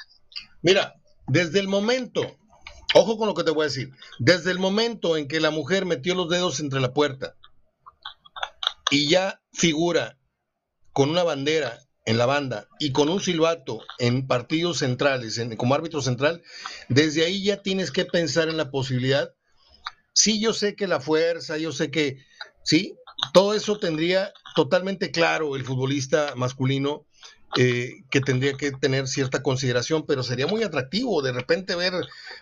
Mira, desde el momento, ojo con lo que te voy a decir, desde el momento en que la mujer metió los dedos entre la puerta y ya figura con una bandera en la banda y con un silbato en partidos centrales, en, como árbitro central, desde ahí ya tienes que pensar en la posibilidad. Sí, yo sé que la fuerza, yo sé que, sí, todo eso tendría totalmente claro el futbolista masculino eh, que tendría que tener cierta consideración, pero sería muy atractivo de repente ver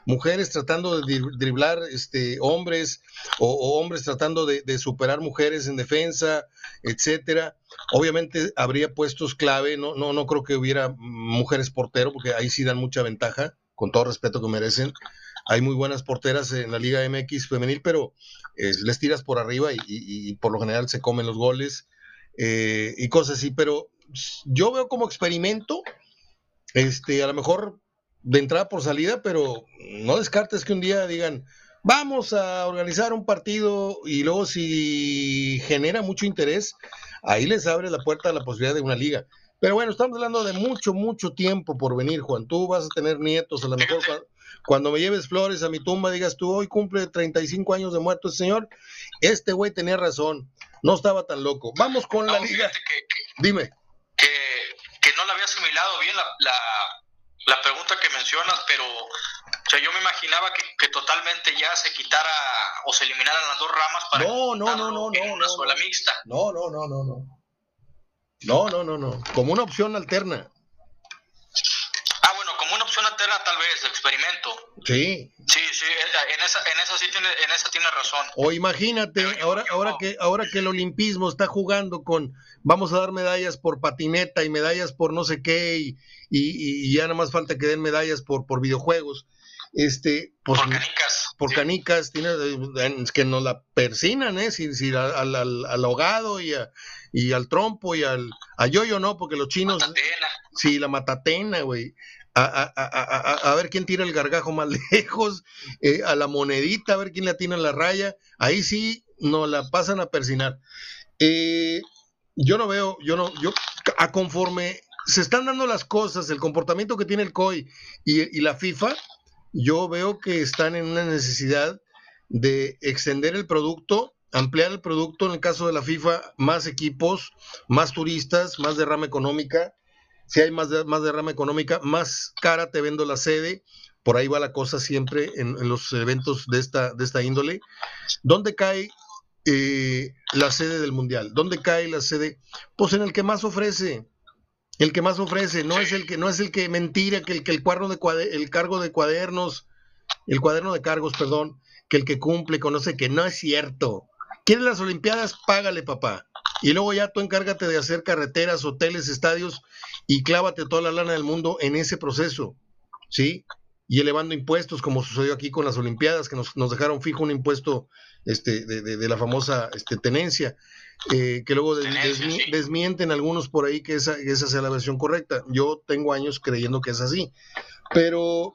mujeres tratando de driblar este, hombres o, hombres tratando de, superar mujeres en defensa, etcétera. Obviamente habría puestos clave, no, no, no creo que hubiera mujeres portero, porque ahí sí dan mucha ventaja, con todo respeto que merecen hay muy buenas porteras en la Liga MX femenil, pero eh, les tiras por arriba y, por lo general se comen los goles eh, y cosas así. Pero yo veo como experimento, este, a lo mejor de entrada por salida, pero no descartes que un día digan, vamos a organizar un partido y luego si genera mucho interés, ahí les abre la puerta a la posibilidad de una liga. Pero bueno, estamos hablando de mucho, mucho tiempo por venir, Juan. Tú vas a tener nietos, a lo mejor cuando me lleves flores a mi tumba, digas tú, hoy cumple 35 años de muerto el señor. Este güey tenía razón, no estaba tan loco. Vamos con la liga. Dime. Que, que, asimilado bien la, la, la, pregunta que mencionas, pero o sea, yo me imaginaba que, que, totalmente ya se quitara o se eliminaran las dos ramas para no, no, no, no, no, una sola mixta. No, no, no, no, no. No, no, no, no. Como una opción alterna opción alterna tal vez, de experimento. Sí. Sí, sí, en esa, en esa sí tiene, en esa tiene razón. O imagínate, ahora, ahora que, ahora que el olimpismo está jugando con, vamos a dar medallas por patineta y medallas por no sé qué, y, y, ya nada más falta que den medallas por, por videojuegos. Este, pues, por canicas. Por canicas, tiene, que nos la persinan, ¿eh? Si, si al, al, al, ahogado y, y al trompo y al a yo no, porque los chinos. Matatena. Sí, la matatena, güey a, ver quién tira el gargajo más lejos, eh, a la monedita, a ver quién le atina la raya. Ahí sí nos la pasan a persinar. Eh, yo no veo, yo no, yo a conforme se están dando las cosas, el comportamiento que tiene el COI y, y la FIFA, yo veo que están en una necesidad de extender el producto, ampliar el producto, en el caso de la FIFA, más equipos, más turistas, más derrama económica, si hay más, más derrama económica, más cara te vendo la sede. Por ahí va la cosa siempre en, los eventos de esta, de esta índole. ¿Dónde cae eh, la sede del Mundial? ¿Dónde cae la sede? Pues en el que más ofrece. El que más ofrece, no es el que, no es el que mentira, que el que el cuadro de el cargo de cuadernos, el cuaderno de cargos, perdón, que el que cumple conoce que no es cierto. ¿Quieres las Olimpiadas? Págale, papá. Y luego ya tú encárgate de hacer carreteras, hoteles, estadios y clávate toda la lana del mundo en ese proceso, ¿sí? Y elevando impuestos, como sucedió aquí con las Olimpiadas, que nos, dejaron fijo un impuesto este, de, la famosa este, tenencia, eh, que luego desmienten algunos por ahí que esa, esa sea la versión correcta. Yo tengo años creyendo que es así. Pero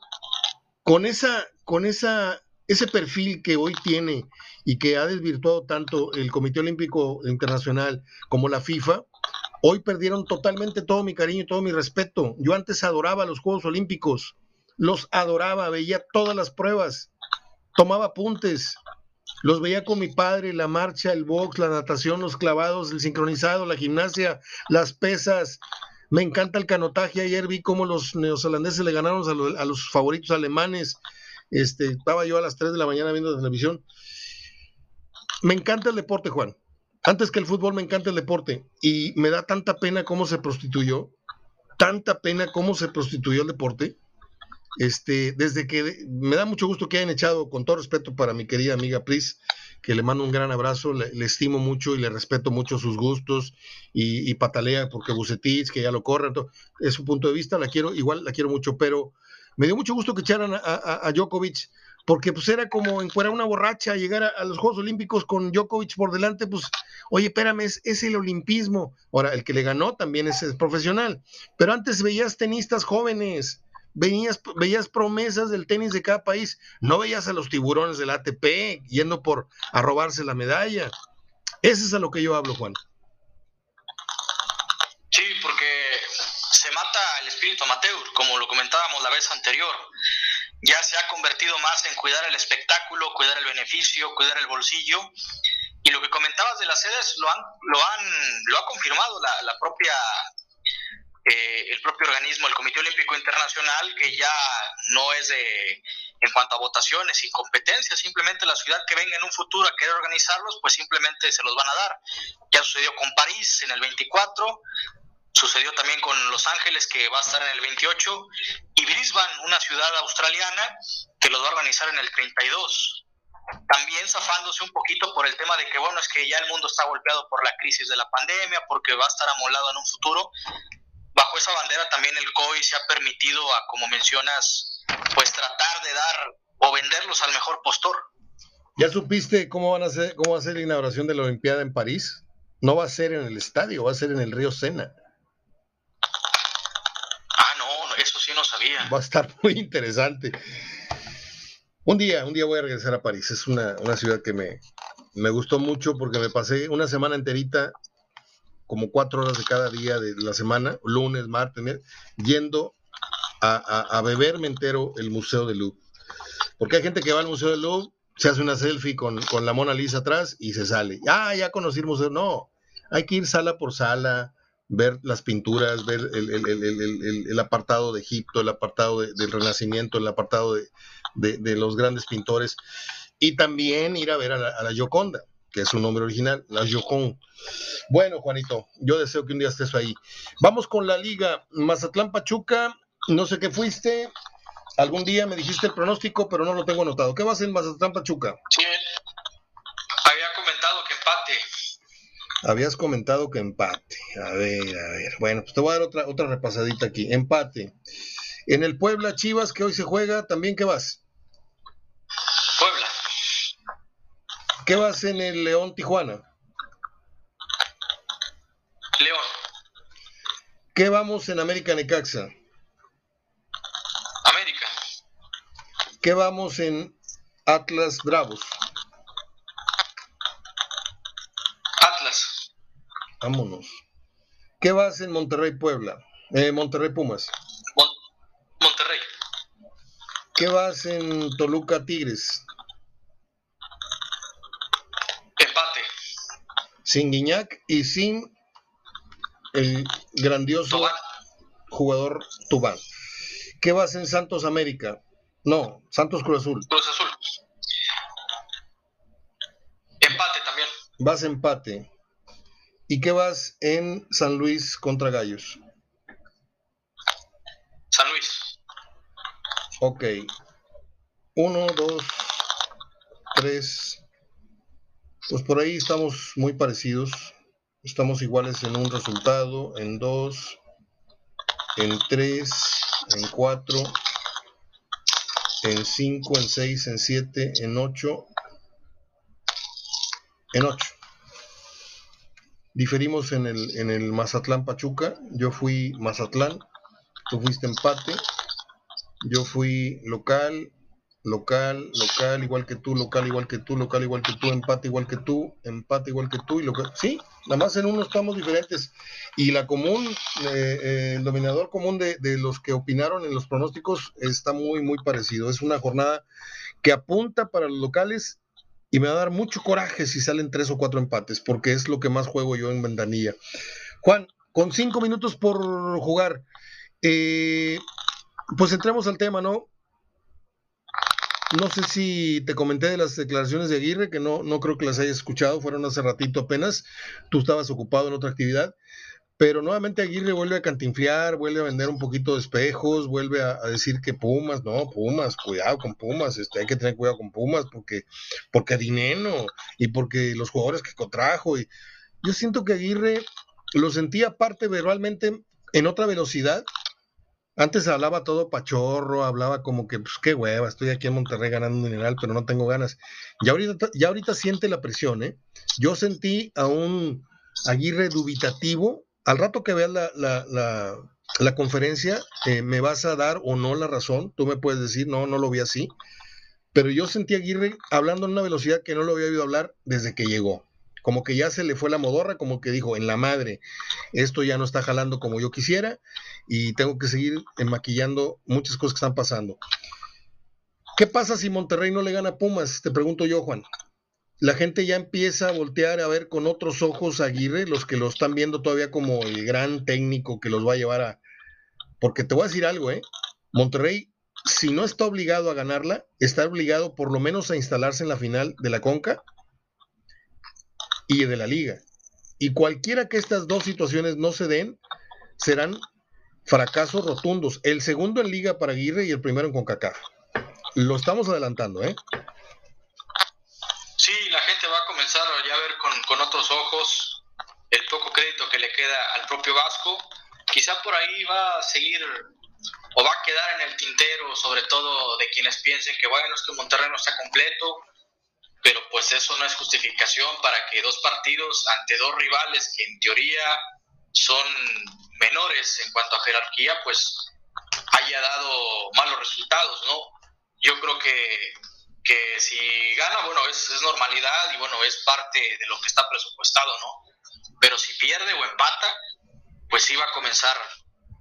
con esa, con esa ese perfil que hoy tiene y que ha desvirtuado tanto el Comité Olímpico Internacional como la FIFA, hoy perdieron totalmente todo mi cariño y todo mi respeto. Yo antes adoraba los Juegos Olímpicos, los adoraba, veía todas las pruebas, tomaba apuntes, los veía con mi padre, la marcha, el box, la natación, los clavados, el sincronizado, la gimnasia, las pesas. Me encanta el canotaje. Ayer vi cómo los neozelandeses le ganaron a, los favoritos alemanes. Este, estaba yo a las 3 de la mañana viendo la televisión. Me encanta el deporte, Juan. Antes que el fútbol, me encanta el deporte. Y me da tanta pena cómo se prostituyó. Tanta pena cómo se prostituyó el deporte este, desde que me da mucho gusto que hayan echado, con todo respeto para mi querida amiga Pris, que le mando un gran abrazo, le, estimo mucho y le respeto mucho sus gustos y, patalea porque Bucetich, que ya lo corre, es su punto de vista, la quiero, igual la quiero mucho, pero me dio mucho gusto que echaran a, Djokovic, porque pues era como encuerar una borracha, llegar a, los Juegos Olímpicos con Djokovic por delante, pues, oye, espérame, es, es, el olimpismo. Ahora, el que le ganó también es, es profesional, pero antes veías tenistas jóvenes, veías, veías promesas del tenis de cada país, no veías a los tiburones del ATP yendo por a robarse la medalla. Ese es a lo que yo hablo, Juan. Espíritu como lo comentábamos la vez anterior. Ya se ha convertido más en cuidar el espectáculo, cuidar el beneficio, cuidar el bolsillo. Y lo que comentabas de las sedes lo han, lo han, lo ha confirmado la propia eh, el propio organismo, el Comité Olímpico Internacional, que ya no es de, en cuanto a votaciones y competencias, simplemente la ciudad que venga en un futuro a querer organizarlos, pues simplemente se los van a dar. Ya sucedió con París en el 24, sucedió también con Los Ángeles, que va a estar en el 28, y Brisbane, una ciudad australiana, que los va a organizar en el 32 también zafándose un poquito por el tema de que, bueno, es que ya el mundo está golpeado por la crisis de la pandemia, porque va a estar amolado en un futuro, bajo esa bandera también el COI se ha permitido a, como mencionas, pues tratar de dar o venderlos al mejor postor. ¿Ya supiste cómo van a ser, cómo va a ser la inauguración de la Olimpiada en París? No va a ser en el estadio, va a ser en el río Sena. Ah, no, sabía. Va a estar muy interesante. Un día, un día voy a regresar a París. Es una, una ciudad que me, me gustó mucho porque me pasé una semana enterita como cuatro horas de cada día de la semana, lunes, martes, yendo a, beberme entero el Museo del Louvre. Porque hay gente que va al Museo del Louvre, se hace una selfie con, la Mona Lisa atrás y se sale. Ah, ya conocí el museo. No, hay que ir sala por sala, ver las pinturas, ver el, apartado de Egipto, el apartado del Renacimiento, el apartado de, los grandes pintores y también ir a ver a la, a la Gioconda que es su nombre original, la Jocón. Bueno, Juanito, yo deseo que un día estés ahí. Vamos con la liga Mazatlán Pachuca, no sé qué fuiste, algún día me dijiste el pronóstico, pero no lo tengo anotado. ¿Qué va a hacer Mazatlán Pachuca? Sí, había comentado que empate. Habías comentado que empate. A ver, a ver. Bueno, pues te voy a dar otra, otra repasadita aquí. Empate. En el Puebla Chivas, que hoy se juega, ¿también qué vas? ¿Qué vas en el León Tijuana? León. ¿Qué vamos en América Necaxa? América. ¿Qué vamos en Atlas Bravos? Atlas. Vámonos. ¿Qué vas en Monterrey Puebla? Eh, Monterrey Pumas. Monterrey. ¿Qué vas en Toluca Tigres? sin Guiñac y sin el grandioso jugador Tubán. ¿Qué vas en Santos América? No, Santos Cruz Azul. Cruz Azul. Empate también. Vas empate. ¿Y qué vas en San Luis contra Gallos? San Luis. Ok. Uno, dos, tres, pues por ahí estamos muy parecidos. Estamos iguales en un resultado, en dos, en tres, en cuatro, en cinco, en seis, en siete, en ocho, en ocho. Diferimos en el, en el Mazatlán Pachuca. Yo fui Mazatlán, tú fuiste empate. Yo fui local, local, local igual que tú, local igual que tú, local igual que tú, empate igual que tú, empate igual que tú y local. Sí, nada más en uno estamos diferentes. Y la común, eh, eh, el dominador común de, de, los que opinaron en los pronósticos está muy, muy parecido. Es una jornada que apunta para los locales y me va a dar mucho coraje si salen tres o cuatro empates, porque es lo que más juego yo en ventanilla. Juan, con cinco minutos por jugar, eh, pues entremos al tema, ¿no? No sé si te comenté de las declaraciones de Aguirre, que no, no creo que las hayas escuchado, fueron hace ratito apenas, tú estabas ocupado en otra actividad, pero nuevamente Aguirre vuelve a cantinflear, vuelve a vender un poquito de espejos, vuelve a, decir que Pumas, no, Pumas, cuidado con Pumas, este, hay que tener cuidado con Pumas porque, porque dinero y porque los jugadores que contrajo. Y yo siento que Aguirre lo sentía aparte verbalmente en otra velocidad antes hablaba todo pachorro, hablaba como que, pues qué hueva, estoy aquí en Monterrey ganando un mineral, pero no tengo ganas. Ya ahorita, ya ahorita siente la presión, ¿eh? Yo sentí a un Aguirre dubitativo. Al rato que veas la, la, la, conferencia, eh, me vas a dar o no la razón. Tú me puedes decir, no, no lo vi así. Pero yo sentí a Aguirre hablando en una velocidad que no lo había oído hablar desde que llegó como que ya se le fue la modorra, como que dijo, en la madre, esto ya no está jalando como yo quisiera y tengo que seguir maquillando muchas cosas que están pasando. ¿Qué pasa si Monterrey no le gana a Pumas? Te pregunto yo, Juan. La gente ya empieza a voltear a ver con otros ojos a Aguirre, los que lo están viendo todavía como el gran técnico que los va a llevar a... Porque te voy a decir algo, ¿eh? Monterrey, si no está obligado a ganarla, está obligado por lo menos a instalarse en la final de la Conca y de la liga. Y cualquiera que estas dos situaciones no se den, serán fracasos rotundos. El segundo en liga para Aguirre y el primero en CONCACAF. Lo estamos adelantando, ¿eh? Sí, la gente va a comenzar ya a ver con, con otros ojos el poco crédito que le queda al propio Vasco. Quizá por ahí va a seguir o va a quedar en el tintero, sobre todo de quienes piensen que bueno, es que Monterrey no está completo, pero pues eso no es justificación para que dos partidos ante dos rivales que en teoría son menores en cuanto a jerarquía, pues haya dado malos resultados, ¿no? Yo creo que, que si gana, bueno, es, es, normalidad y bueno, es parte de lo que está presupuestado, ¿no? Pero si pierde o empata, pues sí va a comenzar,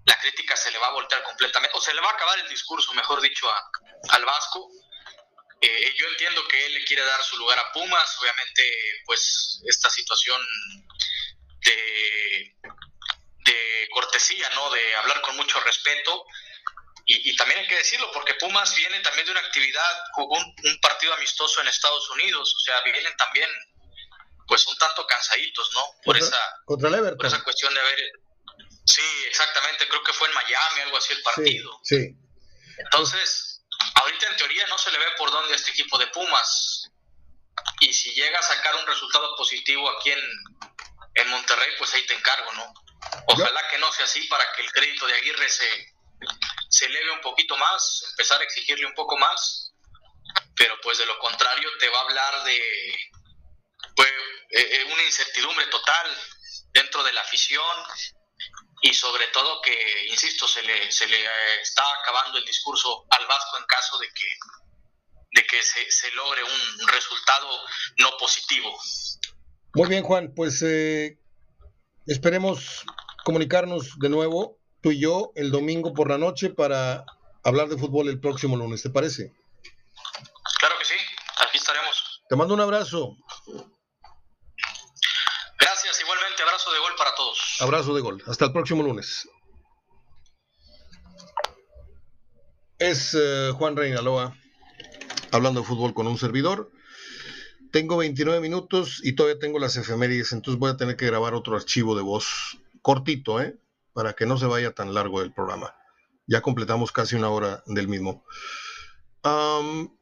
la crítica se le va a voltear completamente, o se le va a acabar el discurso, mejor dicho, a, al Vasco, eh, yo entiendo que él le quiere dar su lugar a Pumas, obviamente pues esta situación de, de cortesía, ¿no? De hablar con mucho respeto. Y, también hay que decirlo, porque Pumas viene también de una actividad, jugó un, partido amistoso en Estados Unidos, o sea, vienen también pues un tanto cansaditos, ¿no? Por esa, contra el por esa cuestión de haber... Sí, exactamente, creo que fue en Miami, algo así el partido. sí. Entonces, ahorita en teoría no se le ve por dónde a este equipo de Pumas. Y si llega a sacar un resultado positivo aquí en, en Monterrey, pues ahí te encargo, ¿no? Ojalá que no sea así para que el crédito de Aguirre se, se eleve un poquito más, empezar a exigirle un poco más, pero pues de lo contrario te va a hablar de pues, eh, eh, una incertidumbre total dentro de la afición, y sobre todo que, insisto, se le, se le eh, está acabando el discurso al Vasco en caso de que, de que se, se logre un, resultado no positivo. Muy bien, Juan, pues esperemos comunicarnos de nuevo, tú y yo, el domingo por la noche para hablar de fútbol el próximo lunes, ¿te parece? Claro que sí, aquí estaremos. Te mando un abrazo. abrazo de gol para todos. Abrazo de gol. Hasta el próximo lunes. Es uh, Juan Reinaloa hablando de fútbol con un servidor. Tengo 29 minutos y todavía tengo las efemérides, entonces voy a tener que grabar otro archivo de voz cortito, ¿eh? Para que no se vaya tan largo el programa. Ya completamos casi una hora del mismo. Um,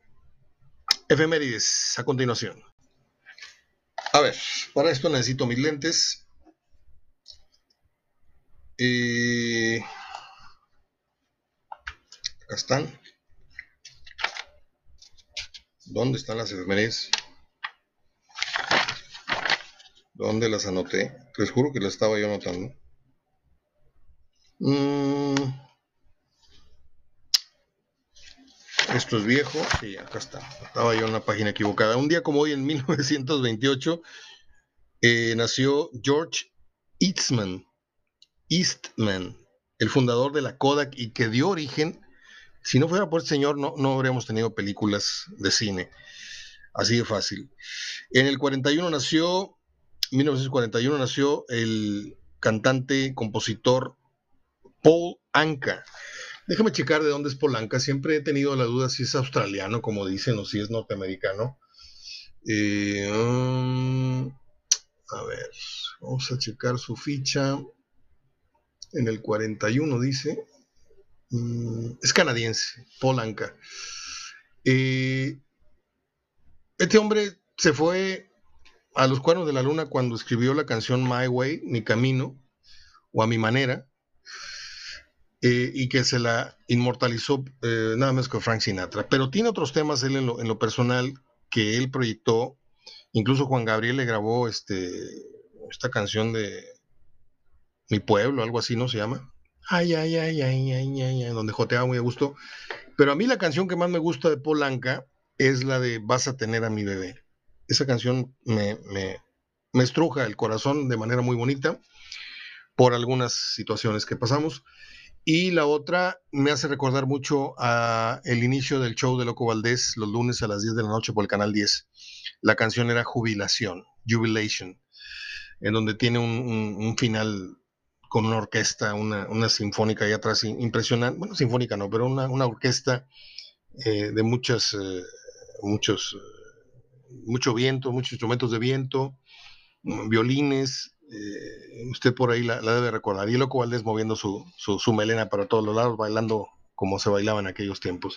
efemérides a continuación. A ver, para esto necesito mis lentes. Y acá están. ¿Dónde están las efemérides? ¿Dónde las anoté? Les juro que las estaba yo anotando. Mm. Esto es viejo. Sí, acá está. Estaba yo en una página equivocada. Un día como hoy, en 1928, eh, nació George Eastman. Eastman, el fundador de la Kodak y que dio origen, si no fuera por el señor, no, no habríamos tenido películas de cine. Así de fácil. En el 41 nació, 1941 nació el cantante, compositor Paul Anka. Déjame checar de dónde es Paul Anka. Siempre he tenido la duda si es australiano, como dicen, o si es norteamericano. Eh, um, a ver, vamos a checar su ficha. En el 41 dice. Mm, es canadiense, Paul Anka. Eh, este hombre se fue a los cuernos de la luna cuando escribió la canción My Way, Mi Camino, o A Mi Manera, eh, y que se la inmortalizó eh, nada más con Frank Sinatra. Pero tiene otros temas él en lo, personal que él proyectó. Incluso Juan Gabriel le grabó este, esta canción de Mi Pueblo, algo así, ¿no se llama? Ay, ay, ay, ay, ay, ay, ay donde joteaba muy a gusto. Pero a mí la canción que más me gusta de Polanca es la de Vas a tener a mi bebé. Esa canción me, me, estruja el corazón de manera muy bonita por algunas situaciones que pasamos. Y la otra me hace recordar mucho a el inicio del show de Loco Valdés los lunes a las 10 de la noche por el canal 10. La canción era Jubilación, Jubilation, en donde tiene un, final con una orquesta, una, sinfónica ahí atrás impresionante. Bueno, sinfónica no, pero una, orquesta eh, de muchas eh, muchos, mucho viento, muchos instrumentos de viento, violines. Eh, usted por ahí la, debe recordar. Y Loco Valdés moviendo su, su, melena para todos los lados, bailando como se bailaba en aquellos tiempos.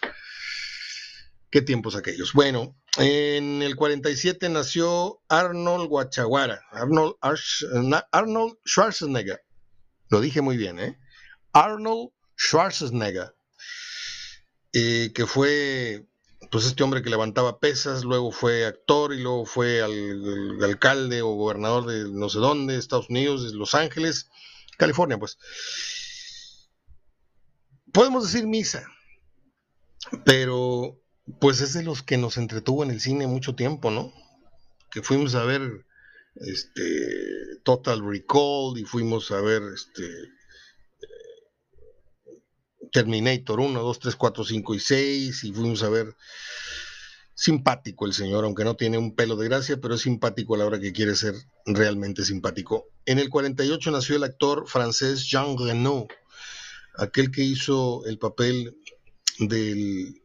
¿Qué tiempos aquellos? Bueno, en el 47 nació Arnold Guachaguara, Arnold, Arnold Schwarzenegger. Lo dije muy bien, ¿eh? Arnold Schwarzenegger, eh, que fue pues este hombre que levantaba pesas, luego fue actor y luego fue al, alcalde o gobernador de no sé dónde, Estados Unidos, Los Ángeles, California, pues. Podemos decir misa, pero pues es de los que nos entretuvo en el cine mucho tiempo, ¿no? Que fuimos a ver este Total Recall y fuimos a ver este Terminator 1, 2, 3, 4, 5 y 6 y fuimos a ver simpático el señor, aunque no tiene un pelo de gracia, pero es simpático a la hora que quiere ser realmente simpático. En el 48 nació el actor francés Jean Reno, aquel que hizo el papel del,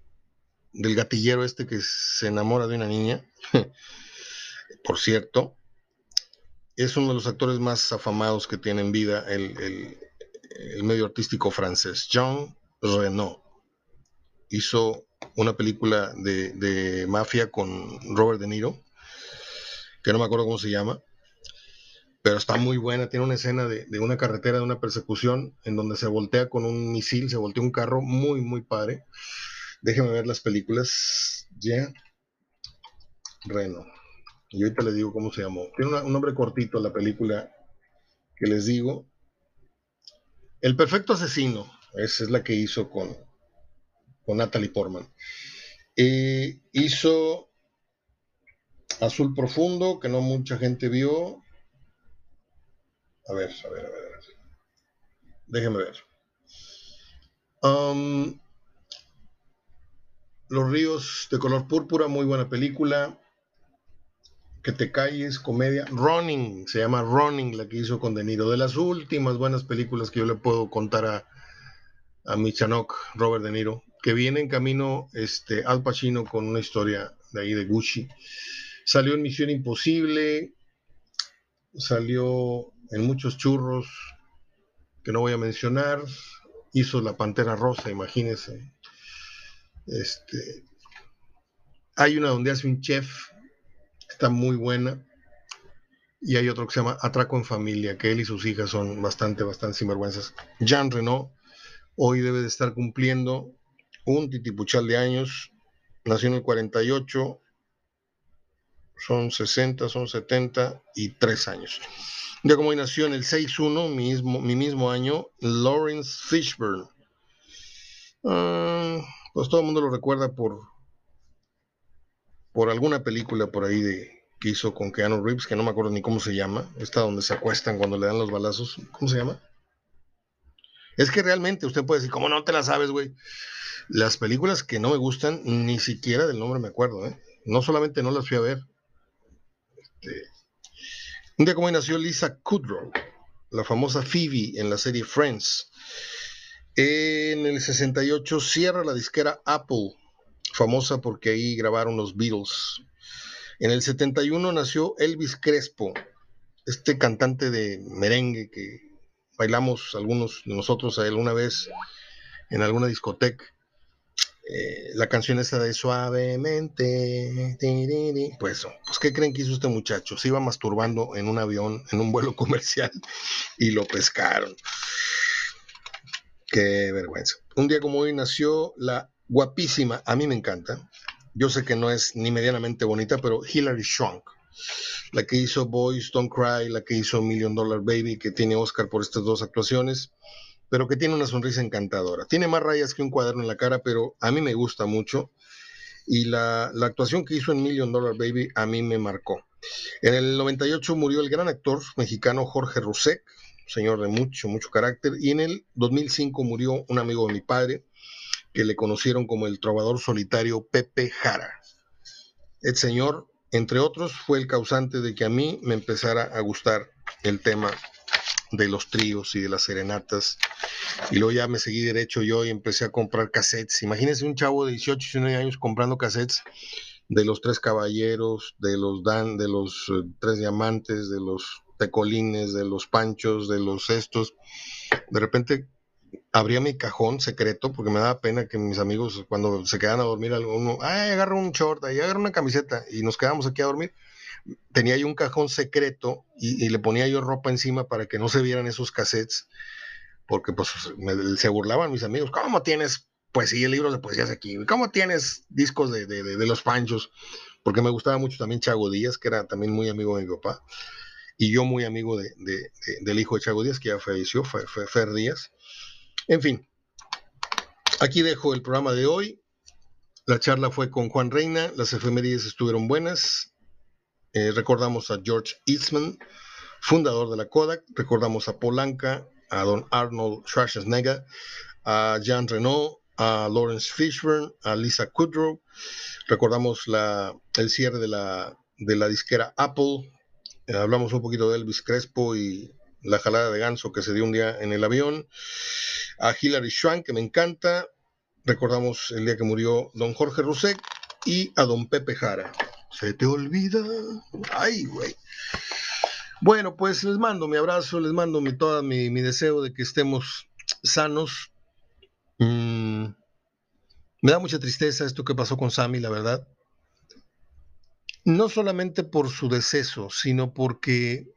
del gatillero este que se enamora de una niña. Por cierto, es uno de los actores más afamados que tiene en vida el, el, el medio artístico francés, Jean Reno. Hizo una película de, mafia con Robert De Niro, que no me acuerdo cómo se llama, pero está muy buena. Tiene una escena de, una carretera, de una persecución, en donde se voltea con un misil, se voltea un carro, muy, muy padre. Déjenme ver las películas. Ya. Reno. Y ahorita les digo cómo se llamó. Tiene un nombre cortito la película que les digo. El perfecto asesino, esa es la que hizo con, con Natalie Portman. Hizo Azul Profundo, que no mucha gente vio. A ver, a ver, a ver. Déjeme ver. Um, Los ríos de color púrpura, muy buena película que te calles, comedia. Running, se llama Running, la que hizo con De Niro. De las últimas buenas películas que yo le puedo contar a, a Michanok, Robert De Niro, que viene en camino este, Al Pacino con una historia de ahí de Gucci. Salió en Misión Imposible, salió en muchos churros que no voy a mencionar, hizo La Pantera Rosa, imagínense. Este, hay una donde hace un chef está muy buena. Y hay otro que se llama Atraco en Familia, que él y sus hijas son bastante, bastante sinvergüenzas. Jean Renault hoy debe de estar cumpliendo un titipuchal de años. Nació en el 48, son 60, son 73 años. Ya como hoy nació en el 6-1, mismo, mi mismo año, Lawrence Fishburne. Ah, pues todo el mundo lo recuerda por, por alguna película por ahí que hizo con Keanu Reeves, que no me acuerdo ni cómo se llama, esta donde se acuestan cuando le dan los balazos, ¿cómo se llama? Es que realmente usted puede decir, ¿cómo no te la sabes, güey? Las películas que no me gustan, ni siquiera del nombre me acuerdo, ¿eh? No solamente no las fui a ver. Este, un día como hoy nació Lisa Kudrow, la famosa Phoebe en la serie Friends. En el 68 cierra la disquera Apple, famosa porque ahí grabaron los Beatles. En el 71 nació Elvis Crespo, este cantante de merengue que bailamos algunos de nosotros alguna vez en alguna discoteca. Eh, la canción esa de suavemente, pues, pues, ¿qué creen que hizo este muchacho? Se iba masturbando en un avión, en un vuelo comercial, y lo pescaron. Qué vergüenza. Un día como hoy nació la guapísima, a mí me encanta, yo sé que no es ni medianamente bonita, pero Hilary Swank, la que hizo Boys Don't Cry, la que hizo Million Dollar Baby, que tiene Oscar por estas dos actuaciones, pero que tiene una sonrisa encantadora. Tiene más rayas que un cuaderno en la cara, pero a mí me gusta mucho. Y la, la actuación que hizo en Million Dollar Baby a mí me marcó. En el 98 murió el gran actor mexicano Jorge Rusek, señor de mucho, mucho carácter, y en el 2005 murió un amigo de mi padre, que le conocieron como el trovador solitario Pepe Jara. El señor, entre otros, fue el causante de que a mí me empezara a gustar el tema de los tríos y de las serenatas. Y luego ya me seguí derecho yo y empecé a comprar cassettes. Imagínense un chavo de 18, 19 años comprando cassettes de los tres caballeros, de los dan, de los eh, tres diamantes, de los tecolines, de los panchos, de los cestos. De repente abría mi cajón secreto porque me daba pena que mis amigos cuando se quedan a dormir alguno, ay, agarro un short, ahí agarro una camiseta y nos quedamos aquí a dormir. Tenía yo un cajón secreto y, le ponía yo ropa encima para que no se vieran esos cassettes, porque pues se burlaban mis amigos, ¿cómo tienes poesía, libros de poesías aquí? ¿Cómo tienes discos de, de, los panchos? Porque me gustaba mucho también Chago Díaz, que era también muy amigo de mi papá, y yo muy amigo de, del hijo de Chago Díaz, que ya falleció, fue Fer Díaz. En fin, aquí dejo el programa de hoy. La charla fue con Juan Reina, las efemérides estuvieron buenas. Eh, recordamos a George Eastman, fundador de la Kodak. Recordamos a Polanca, a don Arnold Schwarzenegger, a Jean Renault, a Lawrence Fishburne, a Lisa Kudrow. Recordamos la, el cierre de la, de la disquera Apple. Eh, hablamos un poquito de Elvis Crespo y la jalada de ganso que se dio un día en el avión, a Hilary Swank, que me encanta, recordamos el día que murió don Jorge Rusek, y a don Pepe Jara. Se te olvida. Ay, güey. Bueno, pues les mando mi abrazo, les mando mi, todo mi, deseo de que estemos sanos. Mm, me da mucha tristeza esto que pasó con Sammy, la verdad. No solamente por su deceso, sino porque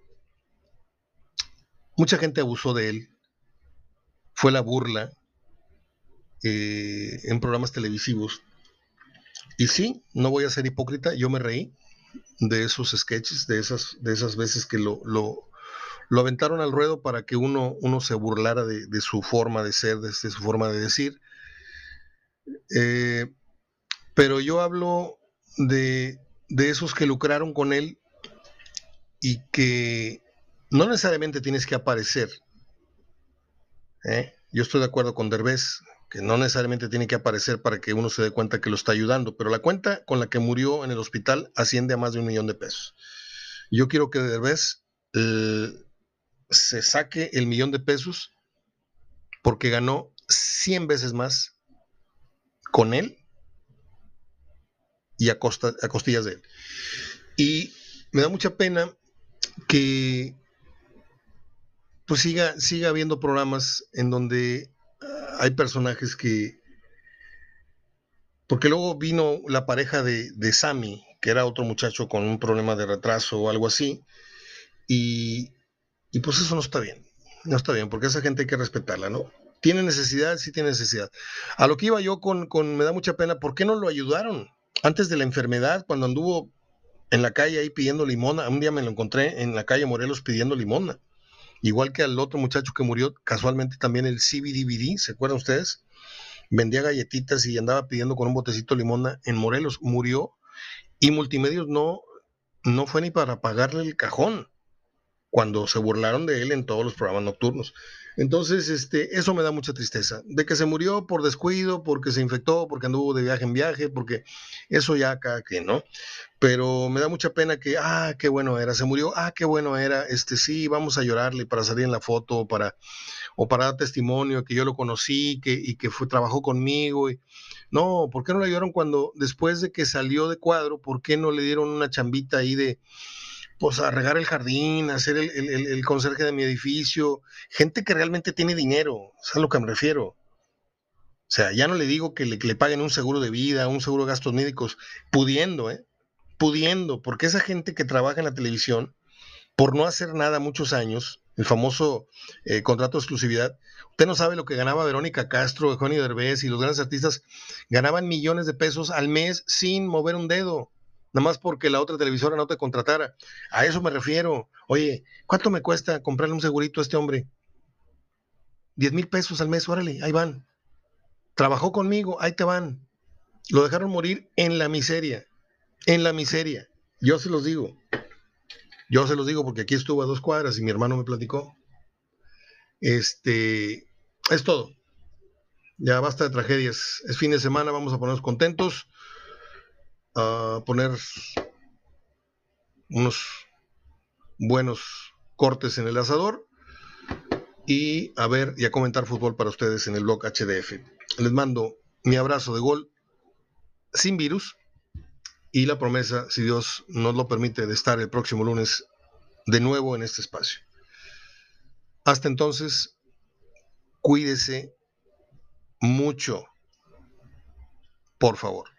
Mucha gente abusó de él. Fue la burla eh, en programas televisivos. Y sí, no voy a ser hipócrita, yo me reí de esos sketches, de esas, de esas veces que lo, lo, aventaron al ruedo para que uno, uno se burlara de, su forma de ser, de, su forma de decir. Eh, pero yo hablo de, de esos que lucraron con él y que no necesariamente tienes que aparecer. ¿Eh? Yo estoy de acuerdo con Derbez, que no necesariamente tiene que aparecer para que uno se dé cuenta que lo está ayudando, pero la cuenta con la que murió en el hospital asciende a más de un millón de pesos. Yo quiero que Derbez eh, se saque el millón de pesos porque ganó 100 veces más con él y a, a costillas de él. Y me da mucha pena que pues siga, siga habiendo programas en donde hay personajes que... Porque luego vino la pareja de, de Sammy, que era otro muchacho con un problema de retraso o algo así, y, y pues eso no está bien, no está bien, porque esa gente hay que respetarla, ¿no? ¿Tiene necesidad? Sí tiene necesidad. A lo que iba yo con, con, me da mucha pena, ¿por qué no lo ayudaron? Antes de la enfermedad, cuando anduvo en la calle ahí pidiendo limona, un día me lo encontré en la calle Morelos pidiendo limona. Igual que al otro muchacho que murió casualmente también el CBDVD, ¿se acuerdan ustedes? vendía galletitas y andaba pidiendo con un botecito de limona en Morelos, murió y Multimedios no, no fue ni para pagarle el cajón cuando se burlaron de él en todos los programas nocturnos. Entonces, este, eso me da mucha tristeza. De que se murió por descuido, porque se infectó, porque anduvo de viaje en viaje, porque eso ya acá que ¿no? Pero me da mucha pena que, ah, qué bueno era, se murió, ah, qué bueno era, este, sí, vamos a llorarle para salir en la foto, para, o para dar testimonio, que yo lo conocí, que, y que fue, trabajó conmigo. Y, no, ¿por qué no le ayudaron cuando, después de que salió de cuadro, por qué no le dieron una chambita ahí de pues a regar el jardín, a ser el, conserje de mi edificio, gente que realmente tiene dinero, es a lo que me refiero. O sea, ya no le digo que le, le, paguen un seguro de vida, un seguro de gastos médicos, pudiendo, ¿eh? Pudiendo, porque esa gente que trabaja en la televisión, por no hacer nada muchos años, el famoso eh, contrato de exclusividad, usted no sabe lo que ganaba Verónica Castro, Eugenio Derbez y los grandes artistas, ganaban millones de pesos al mes sin mover un dedo nada más porque la otra televisora no te contratara. A eso me refiero. Oye, ¿cuánto me cuesta comprarle un segurito a este hombre? Diez mil pesos al mes, órale, ahí van. Trabajó conmigo, ahí te van. Lo dejaron morir en la miseria, en la miseria. Yo se los digo. Yo se los digo porque aquí estuvo a dos cuadras y mi hermano me platicó. Este, es todo. Ya basta de tragedias. Es fin de semana, vamos a ponernos contentos a poner unos buenos cortes en el asador y a ver y a comentar fútbol para ustedes en el blog HDF. Les mando mi abrazo de gol sin virus y la promesa, si Dios nos lo permite, de estar el próximo lunes de nuevo en este espacio. Hasta entonces, cuídese mucho, por favor.